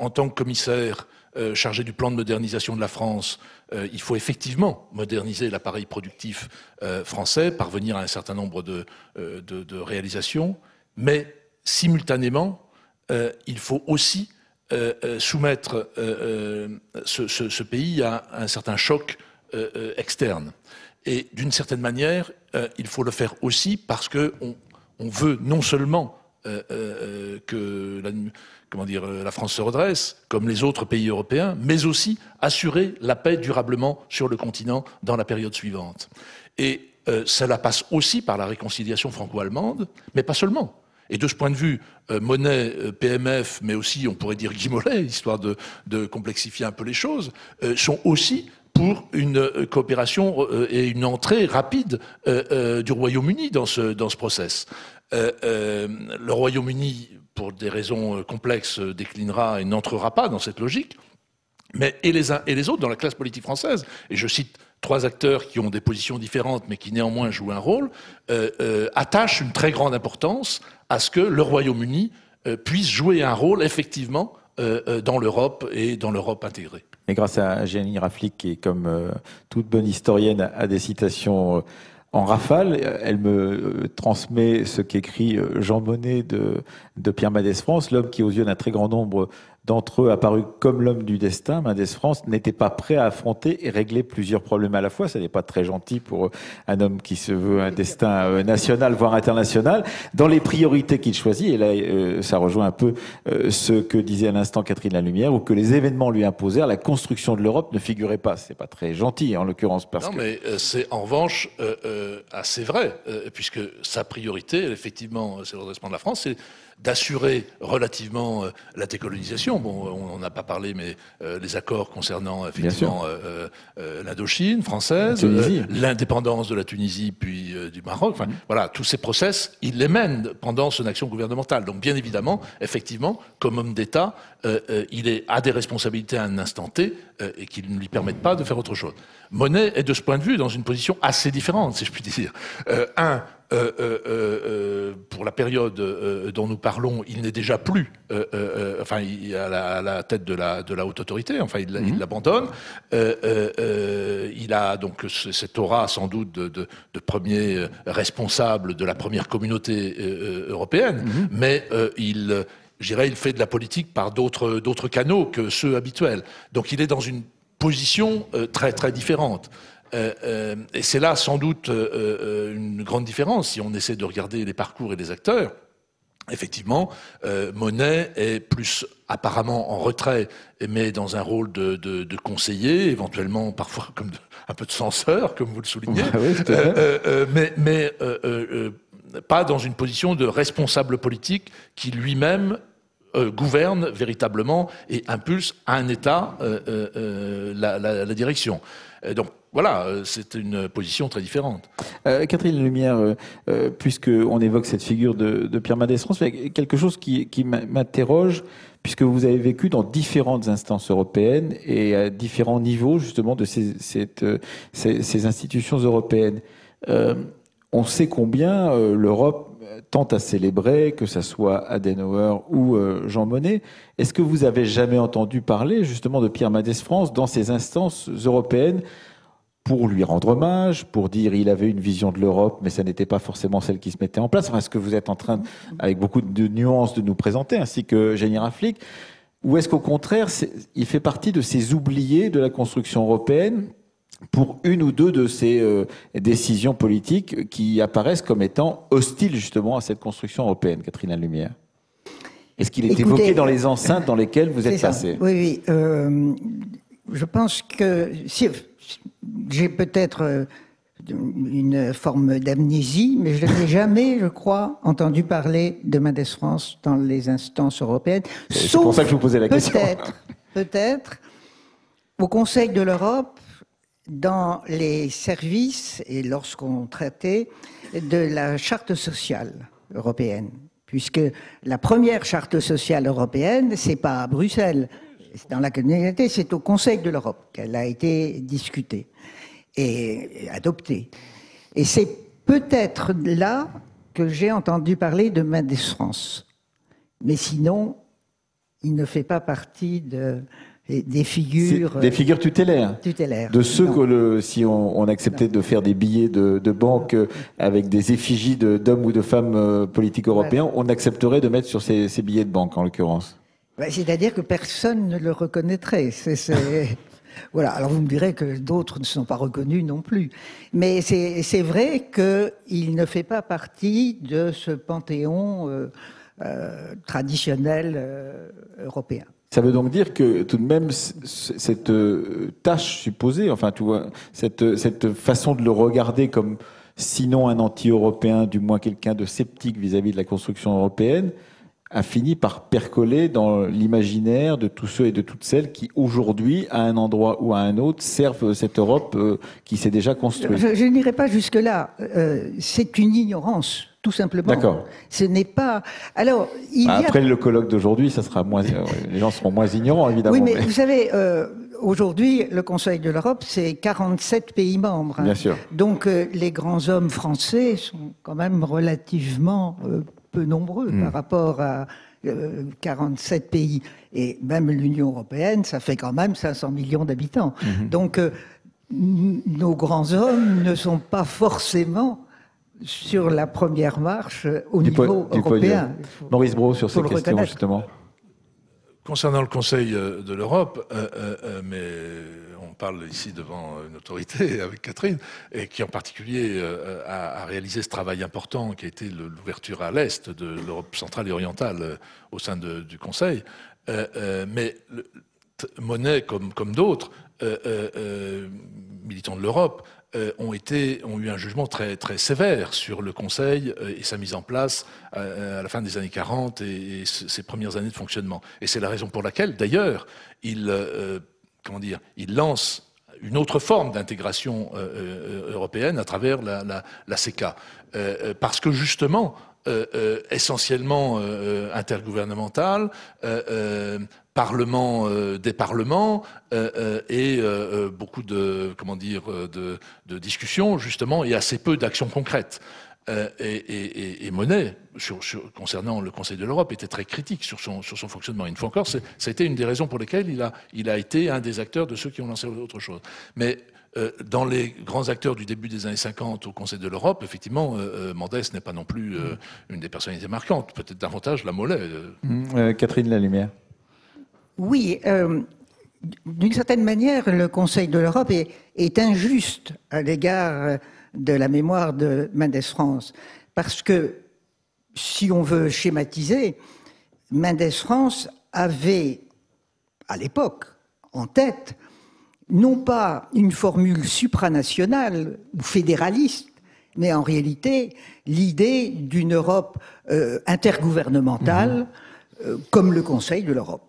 en tant que commissaire chargé du plan de modernisation de la France, il faut effectivement moderniser l'appareil productif français, parvenir à un certain nombre de, réalisations, mais simultanément, euh, il faut aussi euh, euh, soumettre ce, pays à un certain choc externe. Et d'une certaine manière, il faut le faire aussi parce qu'on on veut non seulement que la, comment dire, la France se redresse, comme les autres pays européens, mais aussi assurer la paix durablement sur le continent dans la période suivante. Et cela passe aussi par la réconciliation franco-allemande, mais pas seulement. Et de ce point de vue, euh, euh, PMF, mais aussi, on pourrait dire Guy histoire de, complexifier un peu les choses, euh, sont aussi pour une coopération et une entrée rapide du Royaume-Uni dans ce, dans ce process. le Royaume-Uni, pour des raisons complexes, déclinera et n'entrera pas dans cette logique, mais et les uns et les autres dans la classe politique française, et je cite trois acteurs qui ont des positions différentes mais qui néanmoins jouent un rôle, euh, euh, attachent une très grande importance à ce que le Royaume-Uni euh, puisse jouer un rôle effectivement dans l'Europe et dans l'Europe intégrée. Et grâce à Jenny Raflick, qui, comme toute bonne historienne, a des citations en rafale, elle me transmet ce qu'écrit Jean Monnet de, de Pierre Madès France, l'homme qui, aux yeux d'un très grand nombre d'entre eux apparu comme l'homme du destin, Mendes France, n'était pas prêt à affronter et régler plusieurs problèmes à la fois. Ça n'est pas très gentil pour un homme qui se veut un destin euh, national, voire international. Dans les priorités qu'il choisit, et là, euh, ça rejoint un peu euh, ce que disait à l'instant Catherine Lalumière, ou que les événements lui imposèrent, la construction de l'Europe ne figurait pas. C'est pas très gentil, en l'occurrence, parce non, mais c'est en revanche assez vrai, puisque sa priorité, effectivement, c'est le redressement de la France, c'est d'assurer relativement euh, la décolonisation. Bon, on n'a pas parlé, mais euh, les accords concernant effectivement euh, l'Indochine française, l'indépendance de la Tunisie puis du Maroc. Enfin, mm. voilà, tous ces process, il les mène pendant son action gouvernementale. Donc, bien évidemment, effectivement, comme homme d'État, il est, a des responsabilités à un instant T et qui ne lui permettent pas de faire autre chose. Monet est de ce point de vue dans une position assez différente, si je puis dire. un, euh, euh, euh, pour la période dont nous parlons, il n'est déjà plus, enfin, il, à, la, à, la, tête de la, de la haute autorité, enfin, il mhm. l'abandonne. il a donc cette aura sans doute de, de, de, premier responsable de la première communauté européenne, mhm. mais il, il fait de la politique par d'autres d'autres canaux que ceux habituels. Donc, il est dans une position très très différente. Euh, euh, et c'est là sans doute euh, une grande différence si on essaie de regarder les parcours et les acteurs. Effectivement, Monet est plus apparemment en retrait, mais dans un rôle de, de, de conseiller, éventuellement parfois <laughs> comme un peu de censeur, comme vous le soulignez, mais, mais pas dans une position de responsable politique qui lui-même gouverne véritablement et impulse à un État la, la, la, direction. donc voilà, euh, c'est une position très différente. Euh, Catherine Lumière, euh, euh puisqu'on évoque cette figure de, Pierre Mendès France, quelque chose qui, m'interroge, puisque vous avez vécu dans différentes instances européennes et à différents niveaux justement de ces, institutions européennes. on sait combien l'Europe tente à célébrer, que ce soit Adenauer ou Jean Monnet. Est-ce que vous avez jamais entendu parler justement de Pierre Mendès France dans ces instances européennes pour lui rendre hommage, pour dire il avait une vision de l'Europe, mais ça n'était pas forcément celle qui se mettait en place. Enfin, est-ce que vous êtes en train, avec beaucoup de nuances, de nous présenter, ainsi que Génie Raflik Ou est-ce qu'au contraire, il fait partie de ces oubliés de la construction européenne pour une ou deux de ces euh, décisions politiques qui apparaissent comme étant hostiles justement à cette construction européenne, Catherine Lumière Est-ce qu'il est évoqué dans les enceintes dans lesquelles vous êtes passé? Oui, oui. Euh, je pense que si, j'ai peut-être euh, une forme d'amnésie, mais je n'ai jamais, je crois, entendu parler de Mendes France dans les instances européennes. C'est pour ça que je vous posais la question. Peut-être, peut-être, au Conseil de l'Europe, dans les services et lorsqu'on traitait de la charte sociale européenne, puisque la première charte sociale européenne, c'est pas à Bruxelles, dans la communauté, c'est au Conseil de l'Europe qu'elle a été discutée et adoptée. Et c'est peut-être là que j'ai entendu parler de Mendes France. Mais sinon, il ne fait pas partie de, des figures. Des figures tutélaires. Tutélaires. De ceux que, le, si on, acceptait de faire des billets de, banque avec des effigies d'hommes ou de femmes euh, politiques européens, on accepterait de mettre sur ces billets de banque, en l'occurrence. Bah, c'est-à-dire que personne ne le reconnaîtrait. <laughs> voilà. Alors vous me direz que d'autres ne sont pas reconnus non plus. Mais c'est vrai qu'il ne fait pas partie de ce panthéon euh, euh, traditionnel euh, européen. Ça veut donc dire que tout de même cette tâche supposée, enfin tu vois, cette, cette façon de le regarder comme sinon un anti-européen, du moins quelqu'un de sceptique vis à -vis de la construction européenne, a fini par percoler dans l'imaginaire de tous ceux et de toutes celles qui, aujourd'hui, à un endroit ou à un autre, servent cette Europe euh, qui s'est déjà construite. Je, n'irai pas jusque-là. Euh, c'est une ignorance, tout simplement. D'accord. Ce n'est pas. Alors, il après le colloque d'aujourd'hui, ça sera moins. Euh, les gens seront moins ignorants, évidemment. Oui, mais, vous savez. Aujourd'hui, le Conseil de l'Europe, c'est 47 pays membres. Bien sûr. Donc, les grands hommes français sont quand même relativement peu nombreux par hmm. rapport à 47 euh, pays. Et même l'Union européenne, ça fait quand même 500 millions d'habitants. Hmm. Donc, euh, nos grands hommes ne sont pas forcément sur la première marche au niveau européen. Maurice Bro, sur ces questions, justement. Concernant le Conseil euh, de l'Europe, euh, mais parle ici devant une autorité <laughs> avec Catherine, et qui en particulier a, réalisé ce travail important qui a été l'ouverture à l'Est de l'Europe centrale et orientale au sein du Conseil. mais Monet, comme, d'autres, militants de l'Europe, euh, ont, eu un jugement très, sévère sur le Conseil euh, et sa mise en place euh, à la fin des années 40 et, ses premières années de fonctionnement. Et c'est la raison pour laquelle, d'ailleurs, il, il lance une autre forme d'intégration européenne à travers la, CECA. parce que justement, essentiellement intergouvernemental, parlement euh, des parlements euh, euh, et beaucoup de comment dire de, discussions justement et assez peu d'actions concrètes. Et, Monet, concernant le Conseil de l'Europe, était très critique sur son, sur son fonctionnement. Une fois encore, ça a été une des raisons pour lesquelles il a, il a été un des acteurs de ceux qui ont lancé autre chose. Mais dans les grands acteurs du début des années 50 au Conseil de l'Europe, effectivement, Mendès n'est pas non plus une des personnalités marquantes, peut-être davantage la Mollet. Mmh, Catherine Lalumière. Oui, euh, d'une certaine manière, le Conseil de l'Europe est, injuste à l'égard euh, de la mémoire de Mendes France, parce que si on veut schématiser, Mendes France avait, à l'époque, en tête, non pas une formule supranationale ou fédéraliste, mais en réalité l'idée d'une Europe euh, intergouvernementale. Mmh. Euh, comme le Conseil de l'Europe.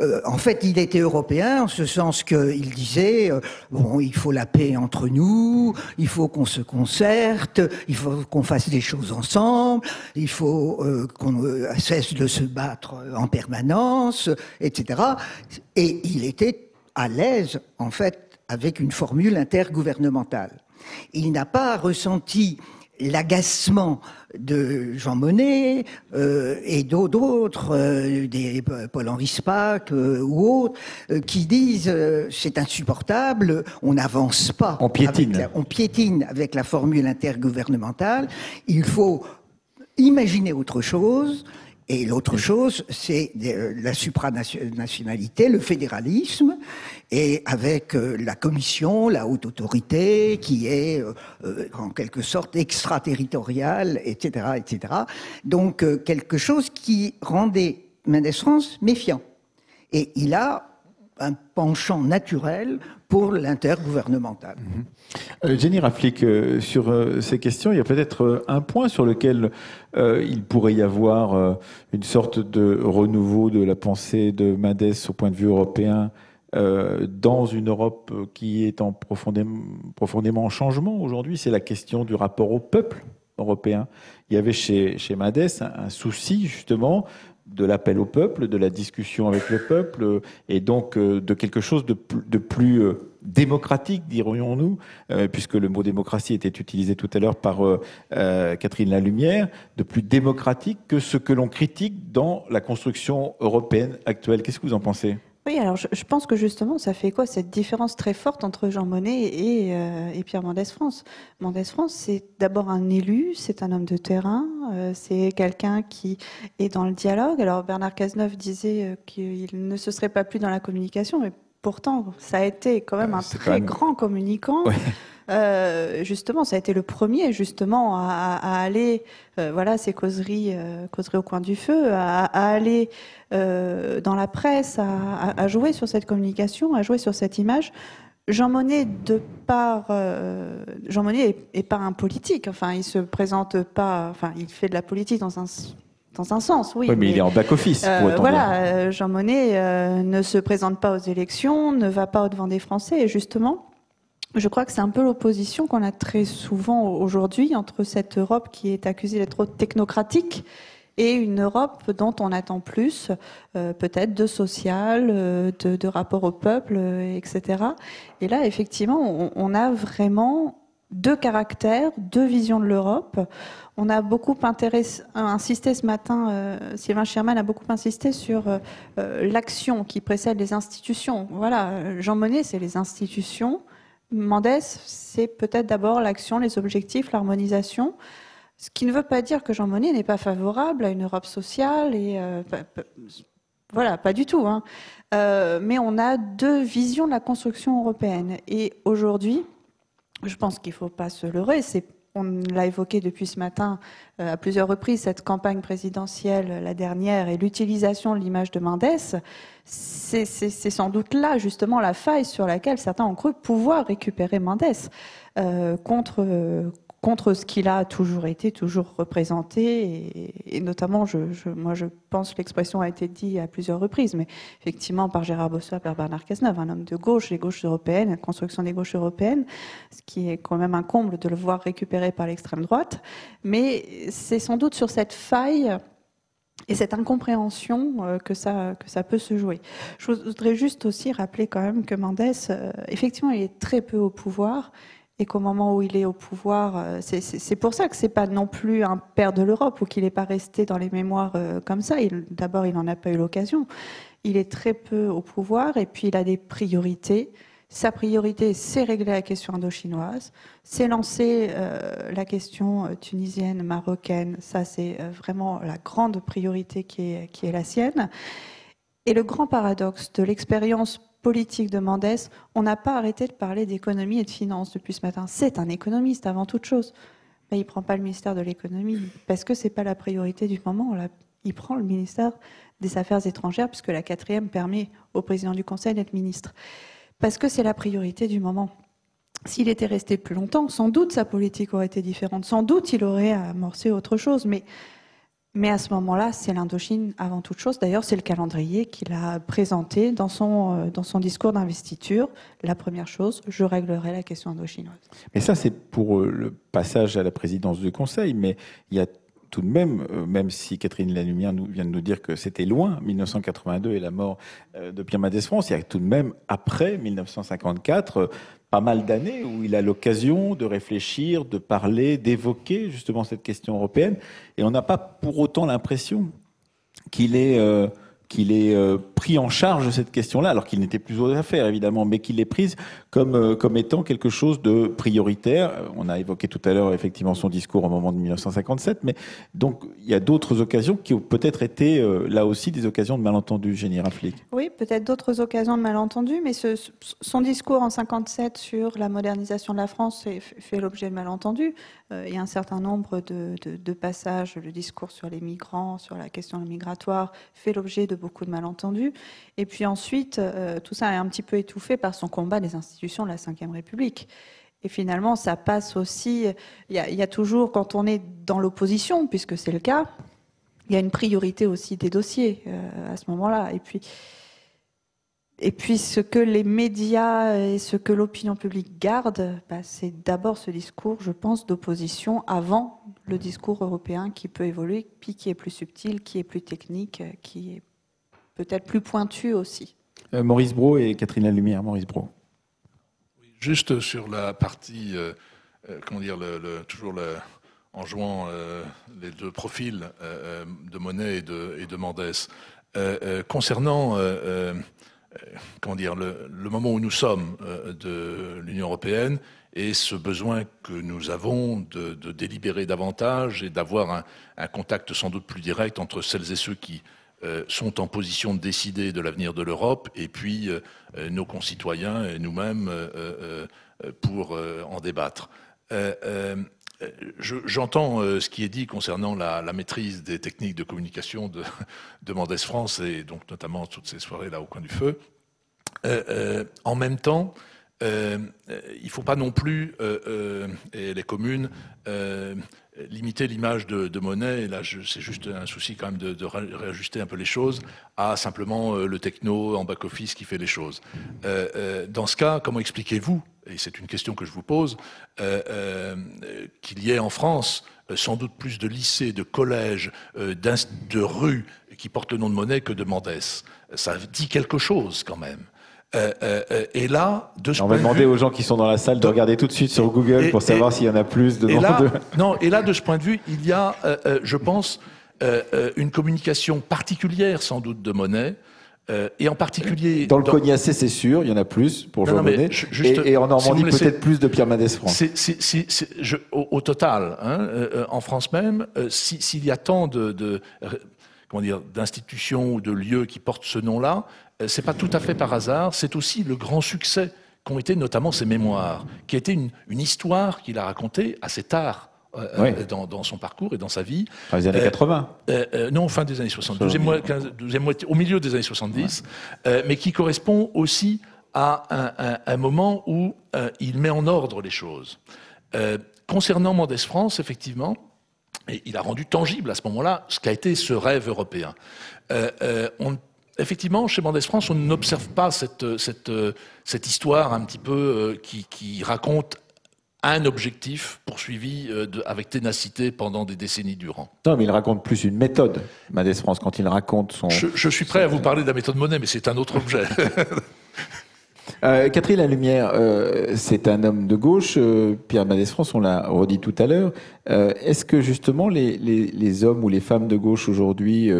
Euh, en fait, il était européen en ce sens qu'il disait euh, bon, il faut la paix entre nous, il faut qu'on se concerte, il faut qu'on fasse des choses ensemble, il faut qu'on cesse de se battre en permanence, etc. Et il était à l'aise, en fait, avec une formule intergouvernementale. Il n'a pas ressenti l'agacement de Jean Monnet euh, et d'autres, euh, des Paul-Henri Spaak euh, ou autres, qui disent c'est insupportable, on n'avance pas. On piétine. on piétine avec la formule intergouvernementale. Il faut imaginer autre chose. Et l'autre chose, c'est la supranationalité, le fédéralisme et avec euh, la commission, la haute autorité, qui est euh, euh, en quelque sorte extraterritoriale, etc., etc. Donc quelque chose qui rendait Mendes France méfiant. Et il a un penchant naturel pour l'intergouvernemental. Mhm. Jenny Raflik, sur ces questions, il y a peut-être un point sur lequel il pourrait y avoir une sorte de renouveau de la pensée de Mendes au point de vue européen euh, dans une Europe qui est en profondément, en changement aujourd'hui, c'est la question du rapport au peuple européen. Il y avait chez, chez Madès un, souci justement de l'appel au peuple, de la discussion avec le peuple, et donc euh, de quelque chose de, plus euh, démocratique, dirions-nous, puisque le mot démocratie était utilisé tout à l'heure par Catherine Lalumière, de plus démocratique que ce que l'on critique dans la construction européenne actuelle. Qu'est-ce que vous en pensez? Oui, alors je, pense que justement, ça fait quoi cette différence très forte entre Jean Monnet et, euh, Pierre Mendès France? Mendès France, c'est d'abord un élu, c'est un homme de terrain, euh, c'est quelqu'un qui est dans le dialogue. Alors Bernard Cazeneuve disait euh, qu'il ne se serait pas plus dans la communication, mais pourtant, ça a été quand même un très grand communicant. Euh, justement, ça a été le premier justement à, aller, euh, voilà, ces causeries, euh, causeries au coin du feu, à, aller dans la presse, à, jouer sur cette communication, à jouer sur cette image. Jean Monnet, de par Jean Monnet est, pas un politique. Enfin, il se présente pas. Enfin, il fait de la politique dans un dans un sens, oui. oui mais, il est en back-office. voilà, Jean Monnet ne se présente pas aux élections, ne va pas au devant des Français, et justement, je crois que c'est un peu l'opposition qu'on a très souvent aujourd'hui entre cette Europe qui est accusée d'être technocratique et une Europe dont on attend plus, euh, peut-être de social, euh, de, rapport au peuple, euh, etc. Et là, effectivement, on, a vraiment deux caractères, deux visions de l'Europe. On a beaucoup insisté ce matin, Sylvain Sherman a beaucoup insisté sur l'action qui précède les institutions. Voilà, Jean Monnet, c'est les institutions. Mendes, c'est peut-être d'abord l'action, les objectifs, l'harmonisation. Ce qui ne veut pas dire que Jean Monnet n'est pas favorable à une Europe sociale et euh, Voilà, pas du tout. Hein. mais on a deux visions de la construction européenne. Et aujourd'hui, je pense qu'il ne faut pas se leurrer. C'est on l'a évoqué depuis ce matin à plusieurs reprises, cette campagne présidentielle, la dernière, et l'utilisation de l'image de Mendes, c'est sans doute là justement la faille sur laquelle certains ont cru pouvoir récupérer Mendes euh, contre, contre ce qu'il a toujours été, toujours représenté, et, notamment, je, moi je pense l'expression a été dite à plusieurs reprises, mais effectivement par Gérard Bossuet, par Bernard Cazeneuve, un homme de gauche, les gauches européennes, la construction des gauches européennes, ce qui est quand même un comble de le voir récupéré par l'extrême droite, mais c'est sans doute sur cette faille et cette incompréhension euh, que ça, que ça peut se jouer. Je voudrais juste aussi rappeler quand même que Mendes, euh, effectivement, il est très peu au pouvoir et qu'au moment où il est au pouvoir, euh, c'est pour ça que c'est pas non plus un père de l'Europe ou qu'il n'est pas resté dans les mémoires euh, comme ça. D'abord, il n'en a pas eu l'occasion. Il est très peu au pouvoir et puis il a des priorités. Sa priorité, c'est régler la question indochinoise, c'est lancer euh, la question tunisienne, marocaine. Ça, c'est vraiment la grande priorité qui est, qui est la sienne. Et le grand paradoxe de l'expérience politique de Mendes, on n'a pas arrêté de parler d'économie et de finances depuis ce matin. C'est un économiste avant toute chose. Mais il ne prend pas le ministère de l'économie parce que ce n'est pas la priorité du moment. Il prend le ministère des Affaires étrangères puisque la quatrième permet au président du Conseil d'être ministre. Parce que c'est la priorité du moment. S'il était resté plus longtemps, sans doute sa politique aurait été différente. Sans doute il aurait amorcé autre chose. Mais mais à ce moment-là, c'est l'Indochine avant toute chose. D'ailleurs, c'est le calendrier qu'il a présenté dans son, euh, discours d'investiture. La première chose, je réglerai la question indochinoise. Mais ça, c'est pour euh, le passage à la présidence du Conseil. Mais il y a tout de même, euh, même si Catherine Lalumière nous, vient de nous dire que c'était loin, 1982 et la mort de Pierre Mendès France, il y a tout de même, après 1954, pas mal d'années où il a l'occasion de réfléchir, de parler, d'évoquer justement cette question européenne. Et on n'a pas pour autant l'impression qu'il est... Euh, qu'il ait euh, pris en charge cette question-là, alors qu'il n'était plus aux affaires évidemment, mais qu'il l'ait prise comme, euh, comme étant quelque chose de prioritaire. On a évoqué tout à l'heure effectivement son discours au moment de 1957, mais donc il y a d'autres occasions qui ont peut-être été euh, là aussi des occasions de malentendus, Général Flick. Oui, peut-être d'autres occasions de malentendus, mais son discours en 57 sur la modernisation de la France fait, l'objet de malentendus. Il y a un certain nombre de passages, le discours sur les migrants, sur la question migratoire, fait l'objet de beaucoup de malentendus. Et puis ensuite, euh, tout ça est un petit peu étouffé par son combat des institutions de la Ve République. Et finalement, ça passe aussi. Il y, a, toujours, quand on est dans l'opposition, puisque c'est le cas, il y a une priorité aussi des dossiers euh, à ce moment-là. Et puis, et puis, ce que les médias et ce que l'opinion publique garde, bah, c'est d'abord ce discours, je pense, d'opposition avant le discours européen qui peut évoluer, puis qui est plus subtil, qui est plus technique, qui est peut-être plus pointu aussi. Euh, Maurice Bro et Catherine Lumière. Maurice Bro. juste sur la partie, euh, euh, comment dire, le, toujours en jouant les deux profils de Monet et de, et de Mendès. concernant comment dire, le, moment où nous sommes de l'Union européenne et ce besoin que nous avons de, délibérer davantage et d'avoir un, contact sans doute plus direct entre celles et ceux qui euh, sont en position de décider de l'avenir de l'Europe et puis euh, euh, nos concitoyens et nous-mêmes pour en débattre. J'entends ce qui est dit concernant la, maîtrise des techniques de communication de, <laughs> de Mendès France et donc notamment toutes ces soirées là au coin du feu. en même temps, il ne faut pas non plus, et les communes, limiter l'image de, de, Monet, et là c'est juste un souci quand même de, réajuster un peu les choses, à simplement euh, le techno en back-office qui fait les choses. Euh, euh, dans ce cas, comment expliquez-vous, et c'est une question que je vous pose, qu'il y ait en France sans doute plus de lycées, de collèges, de rues qui portent le nom de Monet que de Mendès Ça dit quelque chose quand même. Euh, euh, euh, et là, de ce On va demander aux gens qui sont dans la salle de, regarder tout de suite sur Google pour savoir s'il y en a plus <laughs> de, et là, Non, et là, de ce point de vue, il y a, je pense, une communication particulière, sans doute, de Monet. et en particulier. Dans le Cognacé, c'est sûr, il y en a plus pour Jean Monnet. et, en Normandie, peut-être plus de Pierre Mendès France. au, total, hein, en France même, s'il y a tant de, comment dire, d'institutions ou de lieux qui portent ce nom-là, euh, c'est pas tout à fait par hasard. C'est aussi le grand succès qu'ont été notamment ses mémoires, qui été une, une histoire qu'il a racontée assez tard. euh, Oui. euh, dans, dans son parcours et dans sa vie. Dans les années Euh, 80. Euh, euh, non, fin des années 60, deuxième, mois- quinze- deuxième moitié, au milieu des années 70, euh, mais qui correspond aussi à un, un- un moment où euh, il met en ordre les choses. Euh, concernant Mendes France, effectivement, et il a rendu tangible à ce moment-là ce qu'a été ce rêve européen. Euh, euh, on- effectivement, chez Mendes France, on n'observe pas cette, cette, euh, cette histoire un petit peu euh, qui, qui raconte un objectif poursuivi euh, de- avec ténacité pendant des décennies durant. Non, mais il raconte plus une méthode, Mendes France, quand il raconte son. Je, je suis prêt à vous parler de la méthode Monet, mais c'est un autre objet. <laughs> Euh, Catherine Lalumière, euh, c'est un homme de gauche. euh, Pierre Mendes France, on l'a redit tout à l'heure. Euh, Est-ce que justement les, hommes ou les femmes de gauche aujourd'hui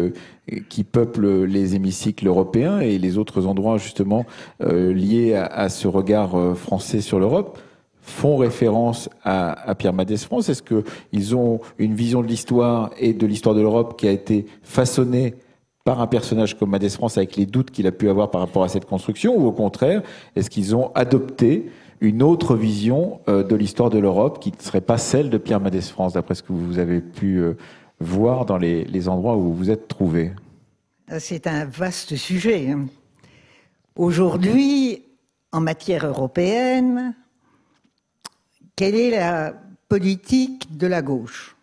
qui peuplent les hémicycles européens et les autres endroits justement liés à, ce regard français sur l'Europe font référence à, à Pierre Mendès France Est-ce qu'ils ont une vision de l'histoire et de l'histoire de l'Europe qui a été façonnée par un personnage comme Mendès France avec les doutes qu'il a pu avoir par rapport à cette construction ou au contraire, est-ce qu'ils ont adopté une autre vision euh, de l'histoire de l'Europe qui ne serait pas celle de Pierre Mendès France, d'après ce que vous avez pu euh, voir dans les, les endroits où vous vous êtes trouvé C'est un vaste sujet. hein. Aujourd'hui, en matière européenne, quelle est la politique de la gauche?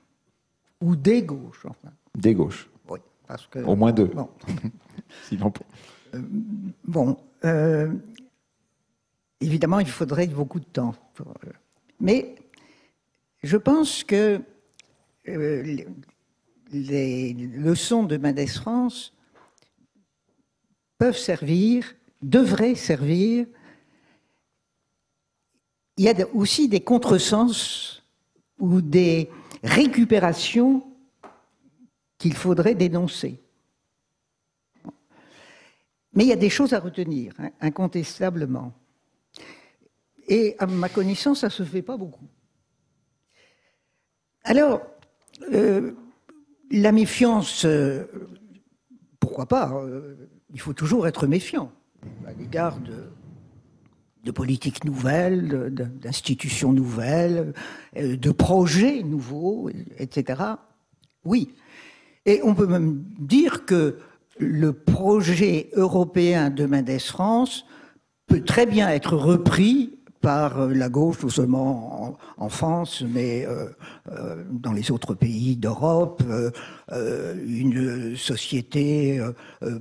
Ou des gauches, enfin. Des gauches, parce que... au moins deux. Bon, <laughs> Sinon, bon euh, évidemment, il faudrait beaucoup de temps. pour, euh, mais je pense que euh, les- leçons de Mendès France peuvent servir, devraient servir. Il y a aussi des contresens ou des récupérations qu'il faudrait dénoncer. Mais il y a des choses à retenir, hein, incontestablement. Et à ma connaissance, ça ne se fait pas beaucoup. Alors, euh, la méfiance, euh, pourquoi pas euh, Il faut toujours être méfiant à l'égard de, politiques nouvelles, d'institutions nouvelles, de projets nouveaux, etc. Oui. Et on peut même dire que le projet européen de Mendes France peut très bien être repris par euh, la gauche, non seulement en, France, mais euh, euh, dans les autres pays d'Europe, une société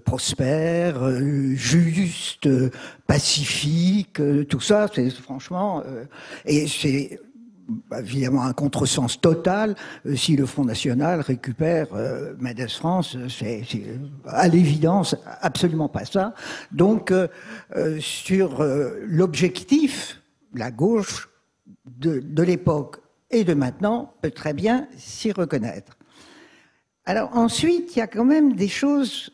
prospère, juste, pacifique, tout ça, c'est franchement, et c'est évidemment un contresens total euh, si le Front National récupère euh, Mendes France, euh, c'est euh, à l'évidence absolument pas ça. Donc euh, sur euh, l'objectif, la gauche de, de l'époque et de maintenant peut très bien s'y reconnaître. Alors ensuite, il y a quand même des choses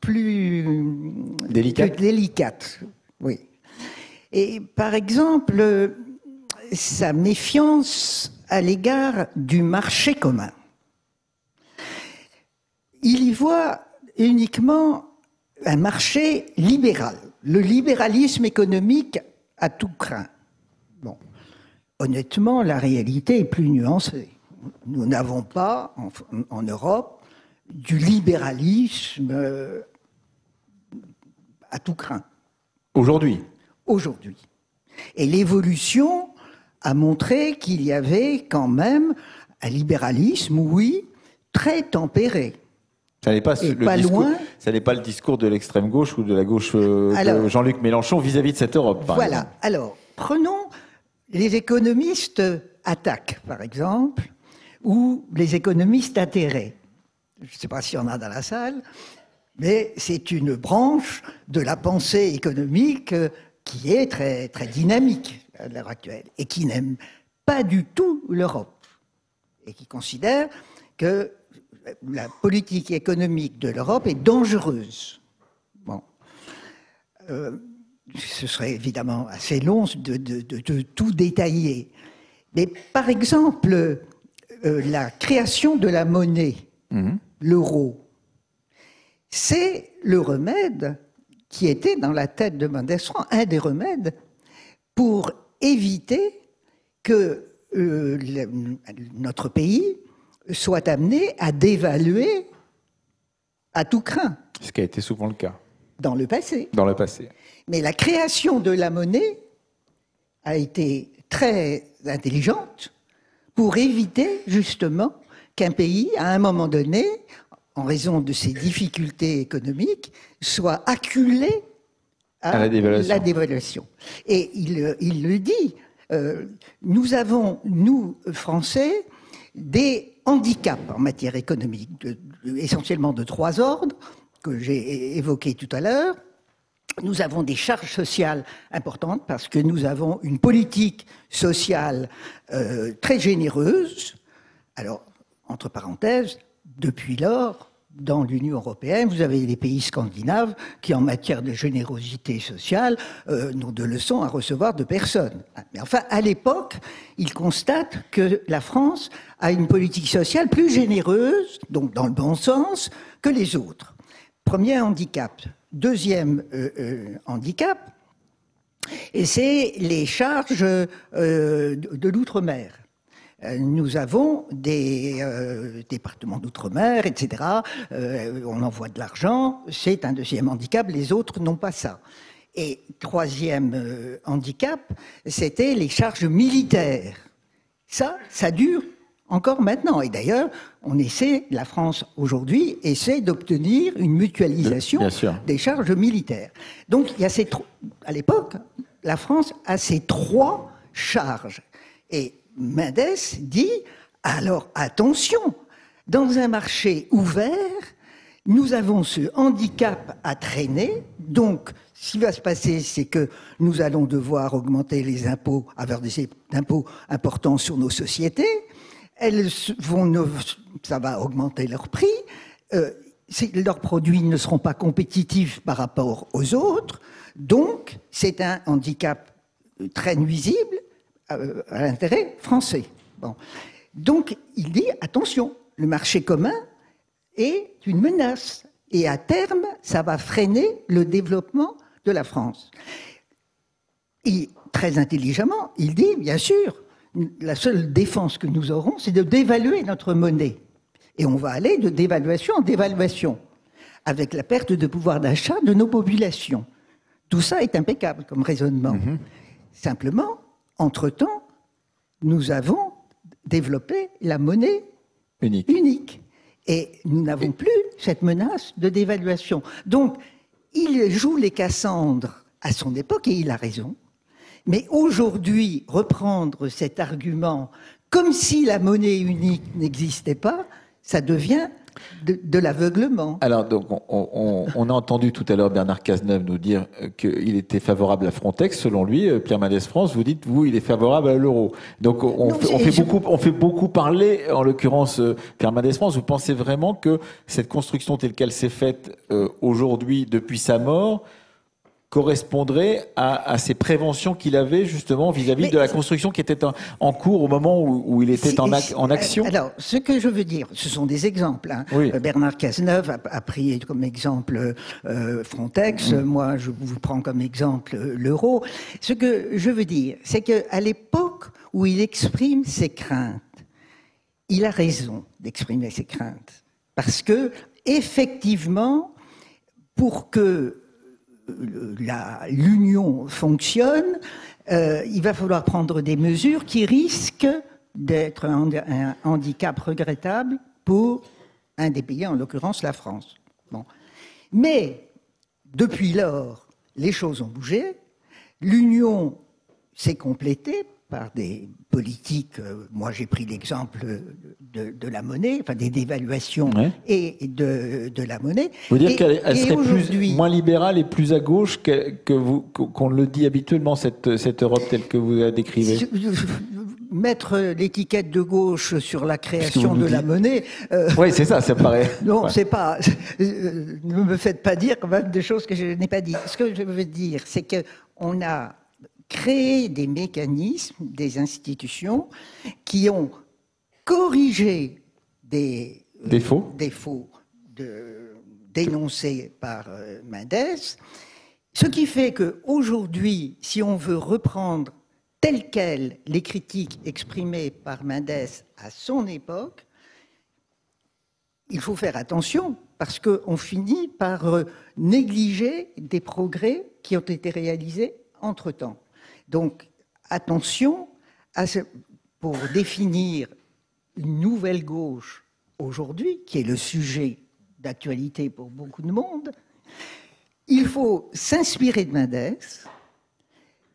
plus Délicates. plus délicates, oui. Et par exemple, sa méfiance à l'égard du marché commun. Il y voit uniquement un marché libéral, le libéralisme économique à tout craint. Bon, honnêtement, la réalité est plus nuancée. Nous n'avons pas en, en Europe du libéralisme euh, à tout craint aujourd'hui, aujourd'hui. Et l'évolution a montré qu'il y avait quand même un libéralisme, oui, très tempéré. ça n'est pas, le pas discours, loin. ça n'est pas le discours de l'extrême gauche ou de la gauche euh, de Jean-Luc Mélenchon vis-à-vis de cette Europe. par voilà. exemple. Alors, prenons les économistes attaques, par exemple, ou les économistes atterrés. Je ne sais pas s'il y en a dans la salle, mais c'est une branche de la pensée économique qui est très, très dynamique à l'heure actuelle et qui n'aime pas du tout l'Europe et qui considère que la politique économique de l'Europe est dangereuse. Bon. Euh, ce serait évidemment assez long de, de- de- de tout détailler. Mais par exemple, euh, la création de la monnaie, Mhm. l'euro, c'est le remède qui était dans la tête de Mendes un des remèdes pour éviter que euh, notre pays soit amené à dévaluer à tout craint. Ce qui a été souvent le cas. Dans le passé. Dans le passé. Mais la création de la monnaie a été très intelligente pour éviter justement qu'un pays, à un moment donné, en raison de ses difficultés économiques, soit acculé à, la, dévaluation. Et il, il, le dit, euh, nous avons, nous, Français, des handicaps en matière économique, essentiellement de trois ordres, que j'ai évoqués tout à l'heure. Nous avons des charges sociales importantes parce que nous avons une politique sociale euh, très généreuse. Alors, entre parenthèses, depuis lors, dans l'Union européenne, vous avez les pays scandinaves qui, en matière de générosité sociale, euh, n'ont de leçons à recevoir de personne. Mais enfin, à l'époque, ils constatent que la France a une politique sociale plus généreuse, donc dans le bon sens, que les autres. Premier handicap. Deuxième euh, euh, handicap, et c'est les charges de l'outre-mer. Euh, nous avons des euh, départements d'outre-mer, etc. Euh, on envoie de l'argent, c'est un deuxième handicap, les autres n'ont pas ça. Et troisième handicap, c'était les charges militaires. Ça, ça dure encore maintenant. Et d'ailleurs, on essaie, la France aujourd'hui essaie d'obtenir une mutualisation des charges militaires. Donc, il y a ces à l'époque, la France a ces trois charges. Et Mendes dit alors attention, dans un marché ouvert, nous avons ce handicap à traîner. Donc, ce qui va se passer, c'est que nous allons devoir augmenter les impôts, avoir des impôts importants sur nos sociétés. Elles vont, ça va augmenter leur prix. Euh, leurs produits ne seront pas compétitifs par rapport aux autres. Donc, c'est un handicap très nuisible euh, à, l'intérêt français. Bon. Donc, il dit attention, le marché commun est une menace. Et à terme, ça va freiner le développement de la France. Et très intelligemment, il dit, bien sûr, la seule défense que nous aurons, c'est de dévaluer notre monnaie. Et on va aller de dévaluation en dévaluation, avec la perte de pouvoir d'achat de nos populations. Tout ça est impeccable comme raisonnement. Mm-hmm. Simplement, entre-temps, nous avons développé la monnaie unique. Et nous n'avons plus cette menace de dévaluation. Donc, il joue les Cassandres à son époque, et il a raison. Mais aujourd'hui, reprendre cet argument comme si la monnaie unique n'existait pas, ça devient de, l'aveuglement. Alors, donc, on, a entendu tout à l'heure Bernard Cazeneuve nous dire qu'il était favorable à Frontex. Selon lui, euh, Pierre Mendès France, vous dites, vous, il est favorable à l'euro. Donc, on, fait, beaucoup, on fait beaucoup parler, en l'occurrence, euh, Pierre Mendès France. Vous pensez vraiment que cette construction telle qu'elle s'est faite euh, aujourd'hui, depuis sa mort, correspondrait à, ces préventions qu'il avait justement vis-à-vis de la construction qui était en, cours au moment où, il était en, action Alors, ce que je veux dire, ce sont des exemples. Hein. Euh, Bernard Cazeneuve a, pris comme exemple euh, Frontex, mm. moi je vous prends comme exemple euh, l'euro. Ce que je veux dire, c'est qu'à l'époque où il exprime ses craintes, il a raison d'exprimer ses craintes. Parce que, effectivement, pour que l'union fonctionne, euh, il va falloir prendre des mesures qui risquent d'être un, handicap regrettable pour un des pays, en l'occurrence la France. Bon. Mais depuis lors, les choses ont bougé, l'union s'est complétée par des politiques. Euh, moi, j'ai pris l'exemple de, la monnaie, enfin des dévaluations et de, de, la monnaie. Vous dire qu'elle serait plus, moins libérale et plus à gauche que, vous qu'on le dit habituellement cette, cette Europe telle que vous la décrivez. Mettre l'étiquette de gauche sur la création de la monnaie. Euh, oui, c'est ça, ça paraît. <laughs> Non, c'est pas. Euh, ne me faites pas dire quand même des choses que je n'ai pas dit. Ce que je veux dire, c'est que on a créer des mécanismes, des institutions qui ont corrigé des euh, défauts, défauts de, dénoncé par euh, Mendes. Ce qui fait qu'aujourd'hui, si on veut reprendre telles quelles les critiques exprimées par Mendes à son époque, il faut faire attention parce qu'on finit par euh, négliger des progrès qui ont été réalisés entre-temps. Donc, attention à ce, pour définir une nouvelle gauche aujourd'hui, qui est le sujet d'actualité pour beaucoup de monde, il faut s'inspirer de Mendes,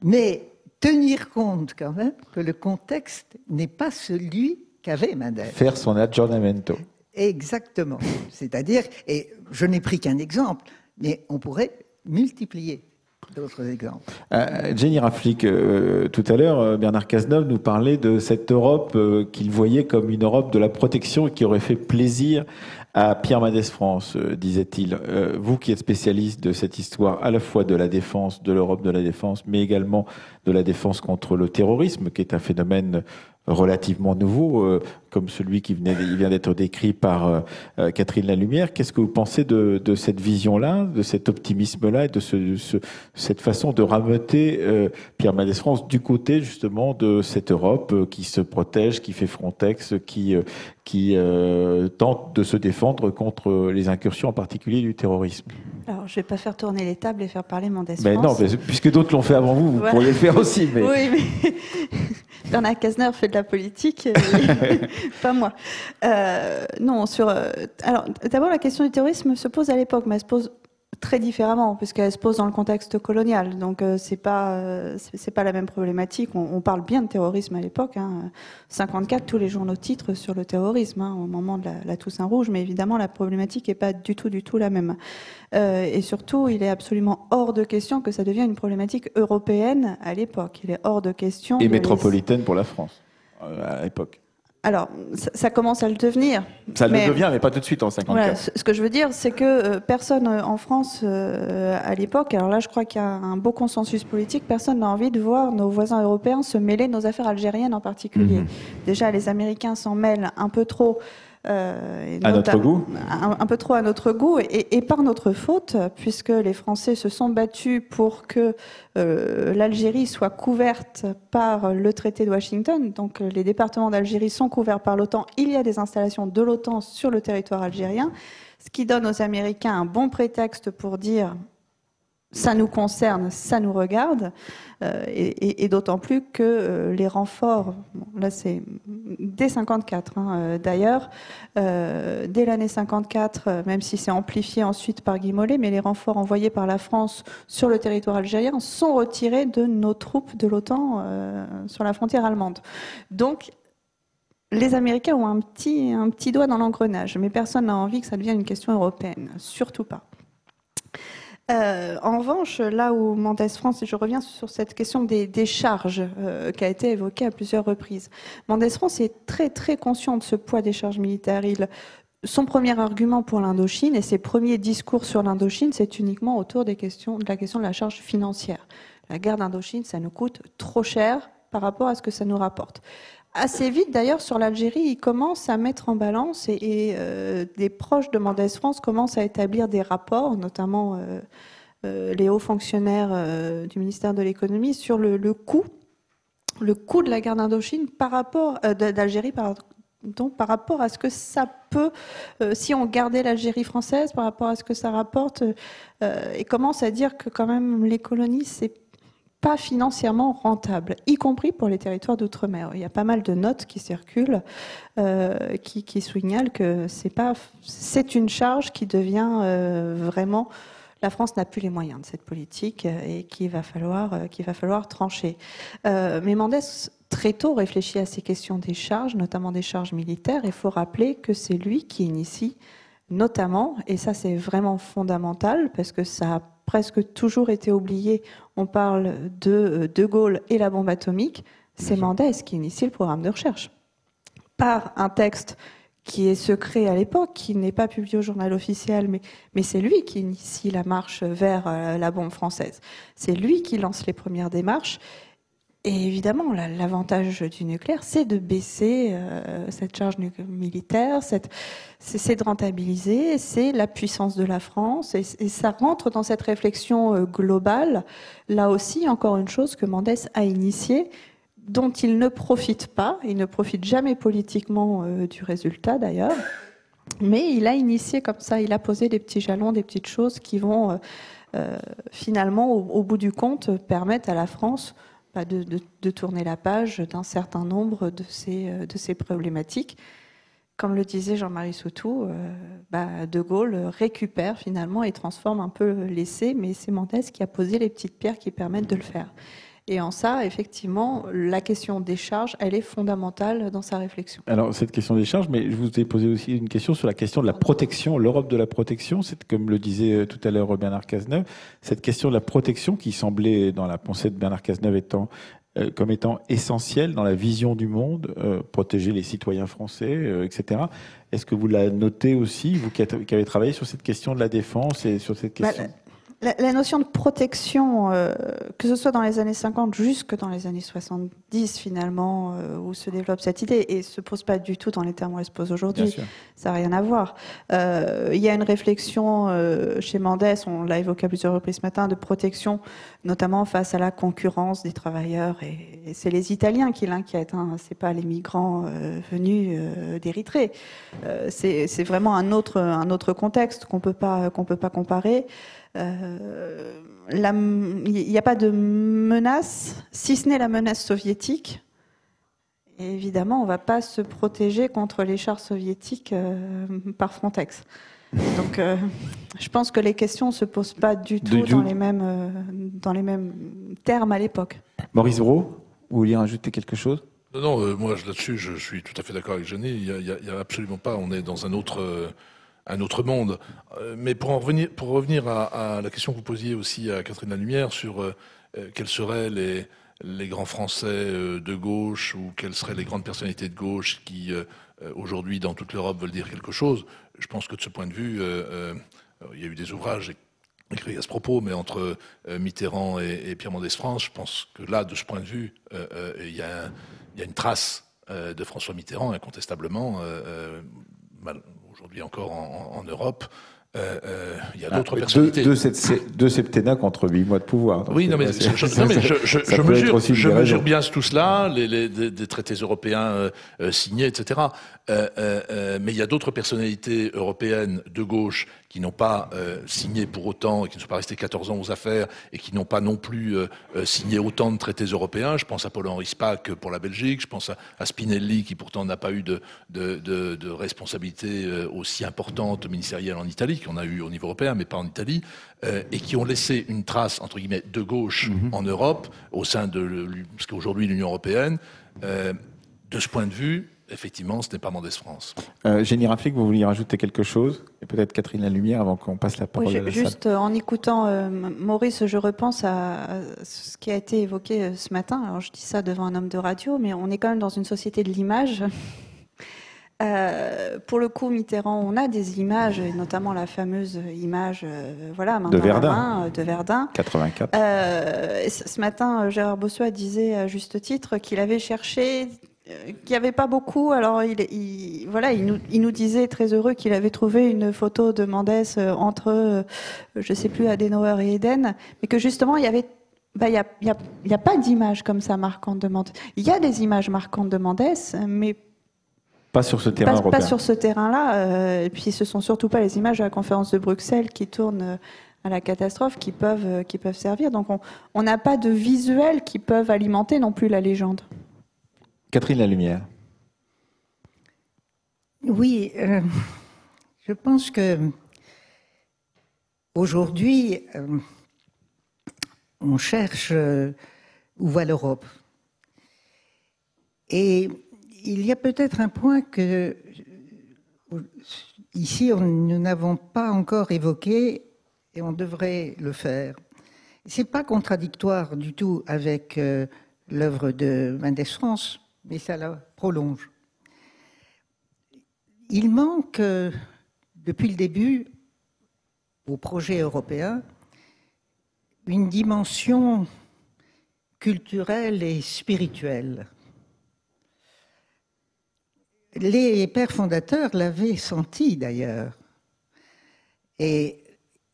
mais tenir compte quand même que le contexte n'est pas celui qu'avait Mendes. Faire son aggiornamento. Exactement. C'est-à-dire, et je n'ai pris qu'un exemple, mais on pourrait multiplier d'autres. Euh, Jenny Raflik, euh, tout à l'heure, euh, Bernard Cazeneuve nous parlait de cette Europe qu'il voyait comme une Europe de la protection et qui aurait fait plaisir à Pierre Mendès France, disait-il. vous qui êtes spécialiste de cette histoire à la fois de la défense, de l'Europe de la défense, mais également de la défense contre le terrorisme, qui est un phénomène relativement nouveau, comme celui qui venait, il vient d'être décrit par euh, euh, Catherine Lalumière. Qu'est-ce que vous pensez de, de cette vision-là, de cet optimisme-là et de ce, ce, cette façon de rameuter Pierre Mendès France du côté justement de cette Europe qui se protège, qui fait Frontex, qui, qui tente de se défendre contre les incursions en particulier du terrorisme? Alors, je ne vais pas faire tourner les tables et faire parler Mendès mais France. Non, puisque d'autres l'ont fait avant vous, vous pourriez le faire aussi. Mais... Oui, mais <laughs> Bernard Cazeneuve fait de la politique, <laughs> <laughs> pas moi. Euh, non, sur. Euh, alors, d'abord, la question du terrorisme se pose à l'époque, mais elle se pose très différemment, puisqu'elle se pose dans le contexte colonial. Donc, euh, c'est pas euh, c'est pas la même problématique. On, on, parle bien de terrorisme à l'époque. Hein. 54, tous les journaux titres sur le terrorisme hein, au moment de la, la, Toussaint Rouge, mais évidemment, la problématique est pas du tout, du tout la même. Euh, et surtout, il est absolument hors de question que ça devienne une problématique européenne à l'époque. Il est hors de question. Et métropolitaine pour la France à l'époque. Alors, ça, commence à le devenir. Ça le devient, mais pas tout de suite en 54. ce, que je veux dire, c'est que euh, personne euh, en France, euh, à l'époque, alors là, je crois qu'il y a un beau consensus politique, personne n'a envie de voir nos voisins européens se mêler de nos affaires algériennes en particulier. Mhm. Déjà, les Américains s'en mêlent un peu trop euh, à notre goût un, peu trop à notre goût et, et, par notre faute, puisque les Français se sont battus pour que euh, l'Algérie soit couverte par le traité de Washington. Donc les départements d'Algérie sont couverts par l'OTAN. Il y a des installations de l'OTAN sur le territoire algérien, ce qui donne aux Américains un bon prétexte pour dire ça nous concerne, ça nous regarde, euh, et, d'autant plus que euh, les renforts, là c'est dès 54 hein, euh, d'ailleurs, dès l'année 54, même si c'est amplifié ensuite par Guy Mollet, mais les renforts envoyés par la France sur le territoire algérien sont retirés de nos troupes de l'OTAN sur la frontière allemande. Donc les Américains ont un petit, un petit doigt dans l'engrenage, mais personne n'a envie que ça devienne une question européenne, surtout pas. Euh, en revanche, là où Mendes France, et je reviens sur cette question des, des charges euh, qui a été évoquée à plusieurs reprises, Mendes France est très très conscient de ce poids des charges militaires. Il, son premier argument pour l'Indochine et ses premiers discours sur l'Indochine, c'est uniquement autour de la question de la charge financière. La guerre d'Indochine, ça nous coûte trop cher par rapport à ce que ça nous rapporte assez vite, d'ailleurs, sur l'Algérie, il commence à mettre en balance et, euh, des proches de Mendès France commencent à établir des rapports, notamment euh, euh, les hauts fonctionnaires du ministère de l'économie, sur le, coût, le coût de la guerre d'Indochine par rapport d'Algérie, donc par rapport à ce que ça peut, si on gardait l'Algérie française, par rapport à ce que ça rapporte, et commence à dire que quand même les colonies, c'est financièrement rentable, y compris pour les territoires d'outre-mer. Il y a pas mal de notes qui circulent euh, qui, qui signalent que c'est pas, c'est une charge qui devient euh, vraiment. La France n'a plus les moyens de cette politique et qu'il va falloir, euh, qu'il va falloir trancher. Euh, mais Mendès très tôt réfléchit à ces questions des charges, notamment des charges militaires. Il faut rappeler que c'est lui qui initie notamment, et ça c'est vraiment fondamental parce que ça a presque toujours été oublié, on parle de euh, De Gaulle et la bombe atomique, c'est Mendès qui initie le programme de recherche. Par un texte qui est secret à l'époque, qui n'est pas publié au journal officiel, mais, mais c'est lui qui initie la marche vers euh, la bombe française. C'est lui qui lance les premières démarches. Et évidemment, l'avantage du nucléaire, c'est de baisser euh, cette charge militaire, c'est de rentabiliser, c'est la puissance de la France, et, ça rentre dans cette réflexion euh, globale. Là aussi, encore une chose que Mendes a initiée, dont il ne profite pas, il ne profite jamais politiquement euh, du résultat d'ailleurs, mais il a initié comme ça, il a posé des petits jalons, des petites choses qui vont finalement, au, bout du compte, permettre à la France de, tourner la page d'un certain nombre de ces, euh, problématiques. Comme le disait Jean-Marie Soutou, euh, bah, De Gaulle récupère finalement et transforme un peu l'essai, mais c'est Mendes qui a posé les petites pierres qui permettent de le faire. Et en ça, effectivement, la question des charges, elle est fondamentale dans sa réflexion. Alors, cette question des charges, mais je vous ai posé aussi une question sur la question de la protection, l'Europe de la protection. C'est comme le disait euh, tout à l'heure Bernard Cazeneuve, cette question de la protection qui semblait, dans la pensée de Bernard Cazeneuve, étant euh, comme étant essentielle dans la vision du monde, euh, protéger les citoyens français, etc. Est-ce que vous la notez aussi, vous qui avez travaillé sur cette question de la défense et sur cette bah, question la, notion de protection, euh, que ce soit dans les années 50 jusque dans les années 70 finalement, euh, où se développe cette idée, et se pose pas du tout dans les termes où elle se pose aujourd'hui. Ça n'a rien à voir. Euh, il y a une réflexion chez Mendes, on l'a évoqué à plusieurs reprises ce matin, de protection, notamment face à la concurrence des travailleurs. Et, c'est les Italiens qui l'inquiètent. Hein. C'est pas les migrants venus d'Érythrée. c'est vraiment un autre un autre contexte qu'on peut pas qu'on peut pas comparer. Euh, il n'y a pas de menace, si ce n'est la menace soviétique. Et évidemment, on ne va pas se protéger contre les chars soviétiques euh, par Frontex. Donc, euh, je pense que les questions ne se posent pas du tout dans, les mêmes, dans les mêmes termes à l'époque. Maurice Brault, vous vouliez rajouter quelque chose? Non, moi là-dessus, je suis tout à fait d'accord avec Jenny. Il n'y a, a, absolument pas. On est dans un autre un autre monde. Euh, mais pour, en revenir, à, la question que vous posiez aussi à Catherine Lalumière sur euh, euh, quels seraient les, grands Français de gauche ou quelles seraient les grandes personnalités de gauche qui, aujourd'hui, dans toute l'Europe, veulent dire quelque chose, je pense que de ce point de vue, il y a eu des ouvrages écrits à ce propos, mais entre Mitterrand et, Pierre Mendès France, je pense que là, de ce point de vue, il y, a, une trace de François Mitterrand, incontestablement, aujourd'hui encore en, Europe. Euh, euh, il y a d'autres ah, personnalités. Deux, septennats contre huit mois de pouvoir. oui, non, mais, je, je, <laughs> mesure, je mesure, bien tout cela, les, traités européens euh, signés, etc. mais il y a d'autres personnalités européennes de gauche qui n'ont pas euh, signé pour autant, et qui ne sont pas restés 14 ans aux affaires, et qui n'ont pas non plus euh, euh, signé autant de traités européens. Je pense à Paul-Henri Spack pour la Belgique, je pense à, Spinelli, qui pourtant n'a pas eu de, de, de, de responsabilité aussi importante ministérielle en Italie, qu'on a eu au niveau européen, mais pas en Italie, et qui ont laissé une trace, entre guillemets, de gauche mm-hmm. en Europe, au sein de ce qu'aujourd'hui l'Union européenne. de ce point de vue, effectivement, ce n'est pas Mendès France. Euh, Jenny Raflik, vous vouliez rajouter quelque chose Et peut-être Catherine Lalumière avant qu'on passe la parole à la Juste euh, en écoutant euh, Maurice, je repense à, ce qui a été évoqué euh, ce matin. Alors je dis ça devant un homme de radio, mais on est quand même dans une société de l'image. <laughs> pour le coup, Mitterrand, on a des images, et notamment la fameuse image, voilà, de Verdun, de Verdun, 84. ce matin, Gérard Bossuat disait à juste titre qu'il avait cherché qu'il n'y avait pas beaucoup. Alors, il, voilà, il nous, il nous, disait très heureux qu'il avait trouvé une photo de Mendès euh, entre, euh, je ne sais plus, Adenauer et Eden, mais que justement, il y avait. Bah, il n'y a, y a, y a, pas d'image comme ça marquante de Mendès. Il y a des images marquantes de Mendès, mais pas sur ce terrain pas, pas sur ce terrain-là. Euh, et puis, ce sont surtout pas les images de la conférence de Bruxelles qui tournent à la catastrophe qui peuvent, qui peuvent servir. Donc, on n'a pas de visuels qui peuvent alimenter non plus la légende. Catherine Lalumière. Oui, euh, je pense que aujourd'hui, euh, on cherche euh, où va l'Europe. Et il y a peut-être un point que ici nous n'avons pas encore évoqué et on devrait le faire. C'est pas contradictoire du tout avec l'œuvre de Mendes France, mais ça la prolonge. Il manque, depuis le début, au projet européen, une dimension culturelle et spirituelle. Les pères fondateurs l'avaient senti d'ailleurs. Et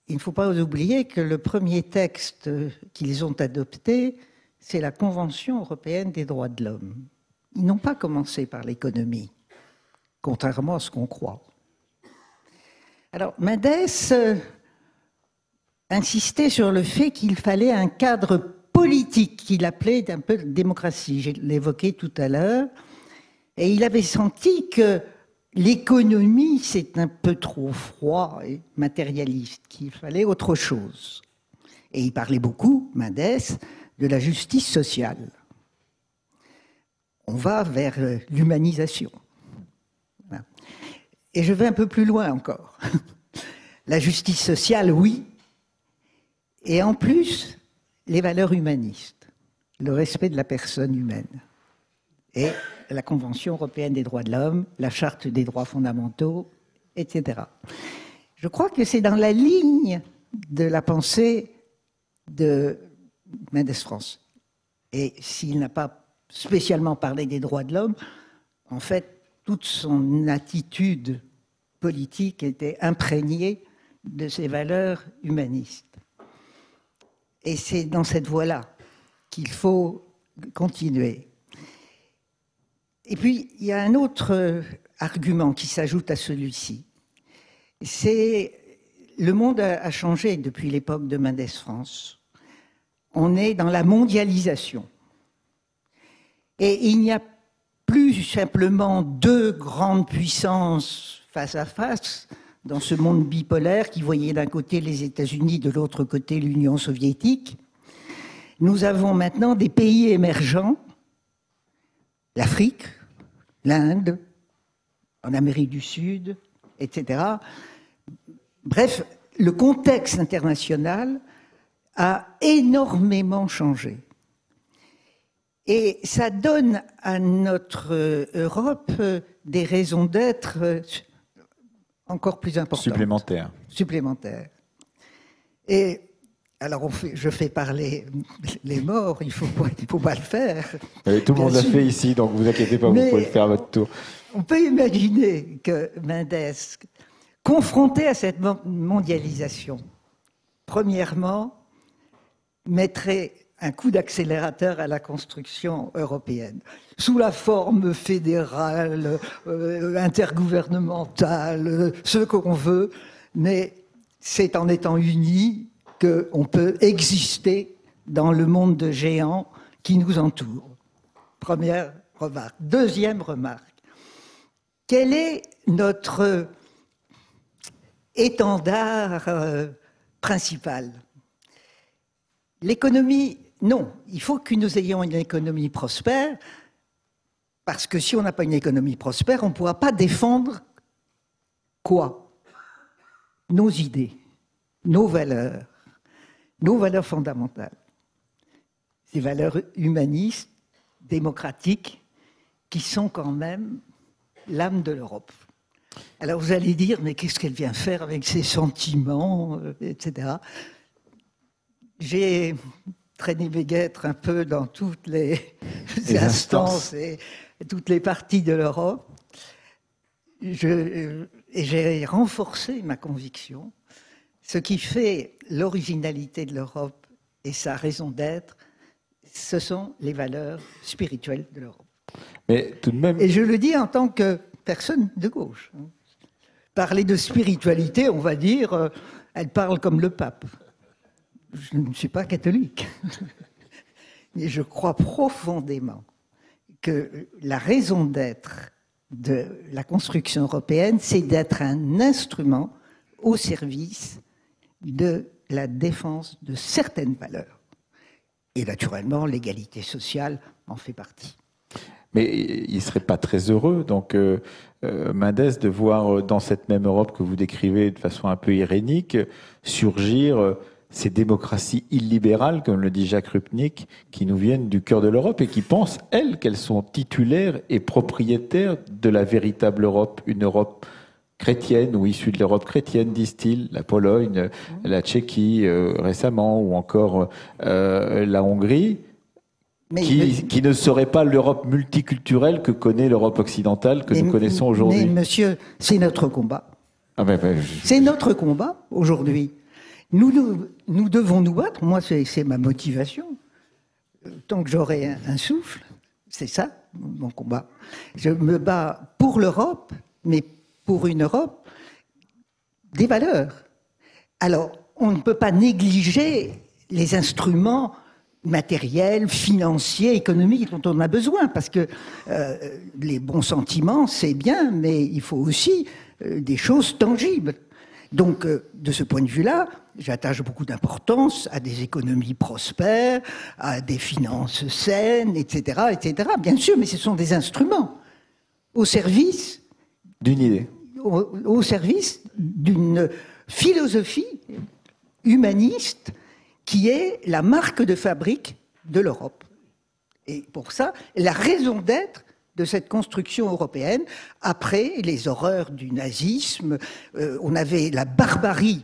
il ne faut pas oublier que le premier texte qu'ils ont adopté, c'est la Convention européenne des droits de l'homme. Ils n'ont pas commencé par l'économie, contrairement à ce qu'on croit. Alors, Mendes euh, insistait sur le fait qu'il fallait un cadre politique qu'il appelait un peu démocratie. Je l'évoquais tout à l'heure. Et il avait senti que l'économie, c'est un peu trop froid et matérialiste, qu'il fallait autre chose. Et il parlait beaucoup, Mendes, de la justice sociale. On va vers euh, l'humanisation. Et je vais un peu plus loin encore. <laughs> La justice sociale, oui. Et en plus, les valeurs humanistes, le respect de la personne humaine. Et la Convention européenne des droits de l'homme, la Charte des droits fondamentaux, etc. Je crois que c'est dans la ligne de la pensée de Mendes France. Et s'il n'a pas spécialement parlé des droits de l'homme, en fait, toute son attitude politique était imprégnée de ses valeurs humanistes. Et c'est dans cette voie-là qu'il faut continuer. Et puis, il y a un autre argument qui s'ajoute à celui-ci. C'est le monde a changé depuis l'époque de Mendes France. On est dans la mondialisation. Et il n'y a plus simplement deux grandes puissances face à face dans ce monde bipolaire qui voyait d'un côté les États-Unis, de l'autre côté l'Union soviétique. Nous avons maintenant des pays émergents, l'Afrique, l'Inde, en Amérique du Sud, etc. Bref, le contexte international a énormément changé. Et ça donne à notre Europe des raisons d'être encore plus importantes. Supplémentaires. Supplémentaires. Et alors, je fais parler les morts, il ne faut, pas, faut pas le faire. tout le monde l'a fait ici, donc vous inquiétez pas, vous pouvez le faire à votre tour. On peut imaginer que Mendes, confronté à cette mondialisation, premièrement, mettrait un coup d'accélérateur à la construction européenne, sous la forme fédérale, euh, intergouvernementale, ce qu'on veut, mais c'est en étant unis qu'on peut exister dans le monde de géants qui nous entoure. Première remarque. Deuxième remarque. Quel est notre étendard euh, principal? L'économie, non. Il faut que nous ayons une économie prospère, parce que si on n'a pas une économie prospère, on ne pourra pas défendre quoi? Nos idées, nos valeurs, nos valeurs fondamentales. Ces valeurs humanistes, démocratiques, qui sont quand même l'âme de l'Europe. Alors vous allez dire, mais qu'est-ce qu'elle vient faire avec ses sentiments, euh, etc. J'ai traîné mes guêtres un peu dans toutes les, <laughs> instances et toutes les parties de l'Europe. et j'ai renforcé ma conviction. Ce qui fait l'originalité de l'Europe et sa raison d'être, ce sont les valeurs spirituelles de l'Europe. Mais tout de même. Et je le dis en tant que personne de gauche. Parler de spiritualité, on va dire, euh, elle parle comme le pape. Je ne suis pas catholique. <laughs> Mais je crois profondément que la raison d'être de la construction européenne, c'est d'être un instrument au service de la défense de certaines valeurs. Et naturellement, l'égalité sociale en fait partie. Mais il ne serait pas très heureux, donc euh, euh, de voir euh, dans cette même Europe que vous décrivez de façon un peu irénique surgir ces démocraties illibérales, comme le dit Jacques Rupnik, qui nous viennent du cœur de l'Europe et qui pensent, elles, qu'elles sont titulaires et propriétaires de la véritable Europe, une Europe chrétienne ou issue de l'Europe chrétienne, disent-ils, la Pologne, la Tchéquie récemment, ou encore la Hongrie qui, ne serait pas l'Europe multiculturelle que connaît l'Europe occidentale que nous connaissons aujourd'hui. Mais monsieur, c'est notre combat. Ah ben, ben, c'est notre combat aujourd'hui. Nous, nous, devons nous battre. Moi, c'est ma motivation. Tant que j'aurai un, souffle, c'est ça mon combat. Je me bats pour l'Europe, mais pour une Europe des valeurs. Alors, on ne peut pas négliger les instruments matériels, financiers, économiques dont on a besoin, parce que euh, les bons sentiments, c'est bien, mais il faut aussi euh, des choses tangibles. Donc, euh, de ce point de vue-là, j'attache beaucoup d'importance à des économies prospères, à des finances saines, etc., etc. Bien sûr, mais ce sont des instruments au service d'une idée, au service d'une philosophie humaniste qui est la marque de fabrique de l'Europe. Et pour ça, la raison d'être de cette construction européenne, après les horreurs du nazisme, euh, on avait la barbarie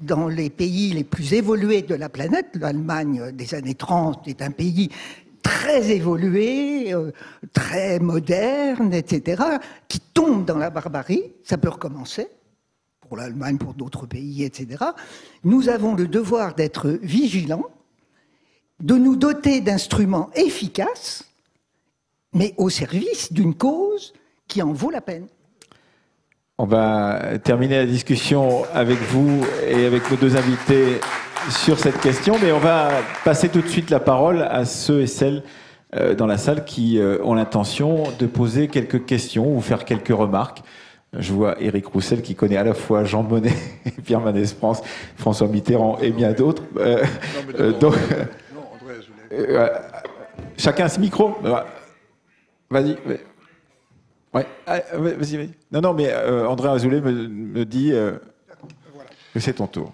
dans les pays les plus évolués de la planète. L'Allemagne des années 30 est un pays très évolué, euh, très moderne, etc., qui tombe dans la barbarie. Ça peut recommencer pour l'Allemagne, pour d'autres pays, etc., nous avons le devoir d'être vigilants, de nous doter d'instruments efficaces, mais au service d'une cause qui en vaut la peine. On va terminer la discussion avec vous et avec nos deux invités sur cette question, mais on va passer tout de suite la parole à ceux et celles euh, dans la salle qui euh, ont l'intention de poser quelques questions ou faire quelques remarques. Je vois Éric Roussel qui connaît à la fois Jean Monnet, <laughs> Pierre Manès France, François Mitterrand et bien d'autres. Euh, euh, chacun ce micro. Vas-y. Ouais. Ah, vas-y, vas-y. Non, non, mais André Azoulay me, me dit que c'est ton tour.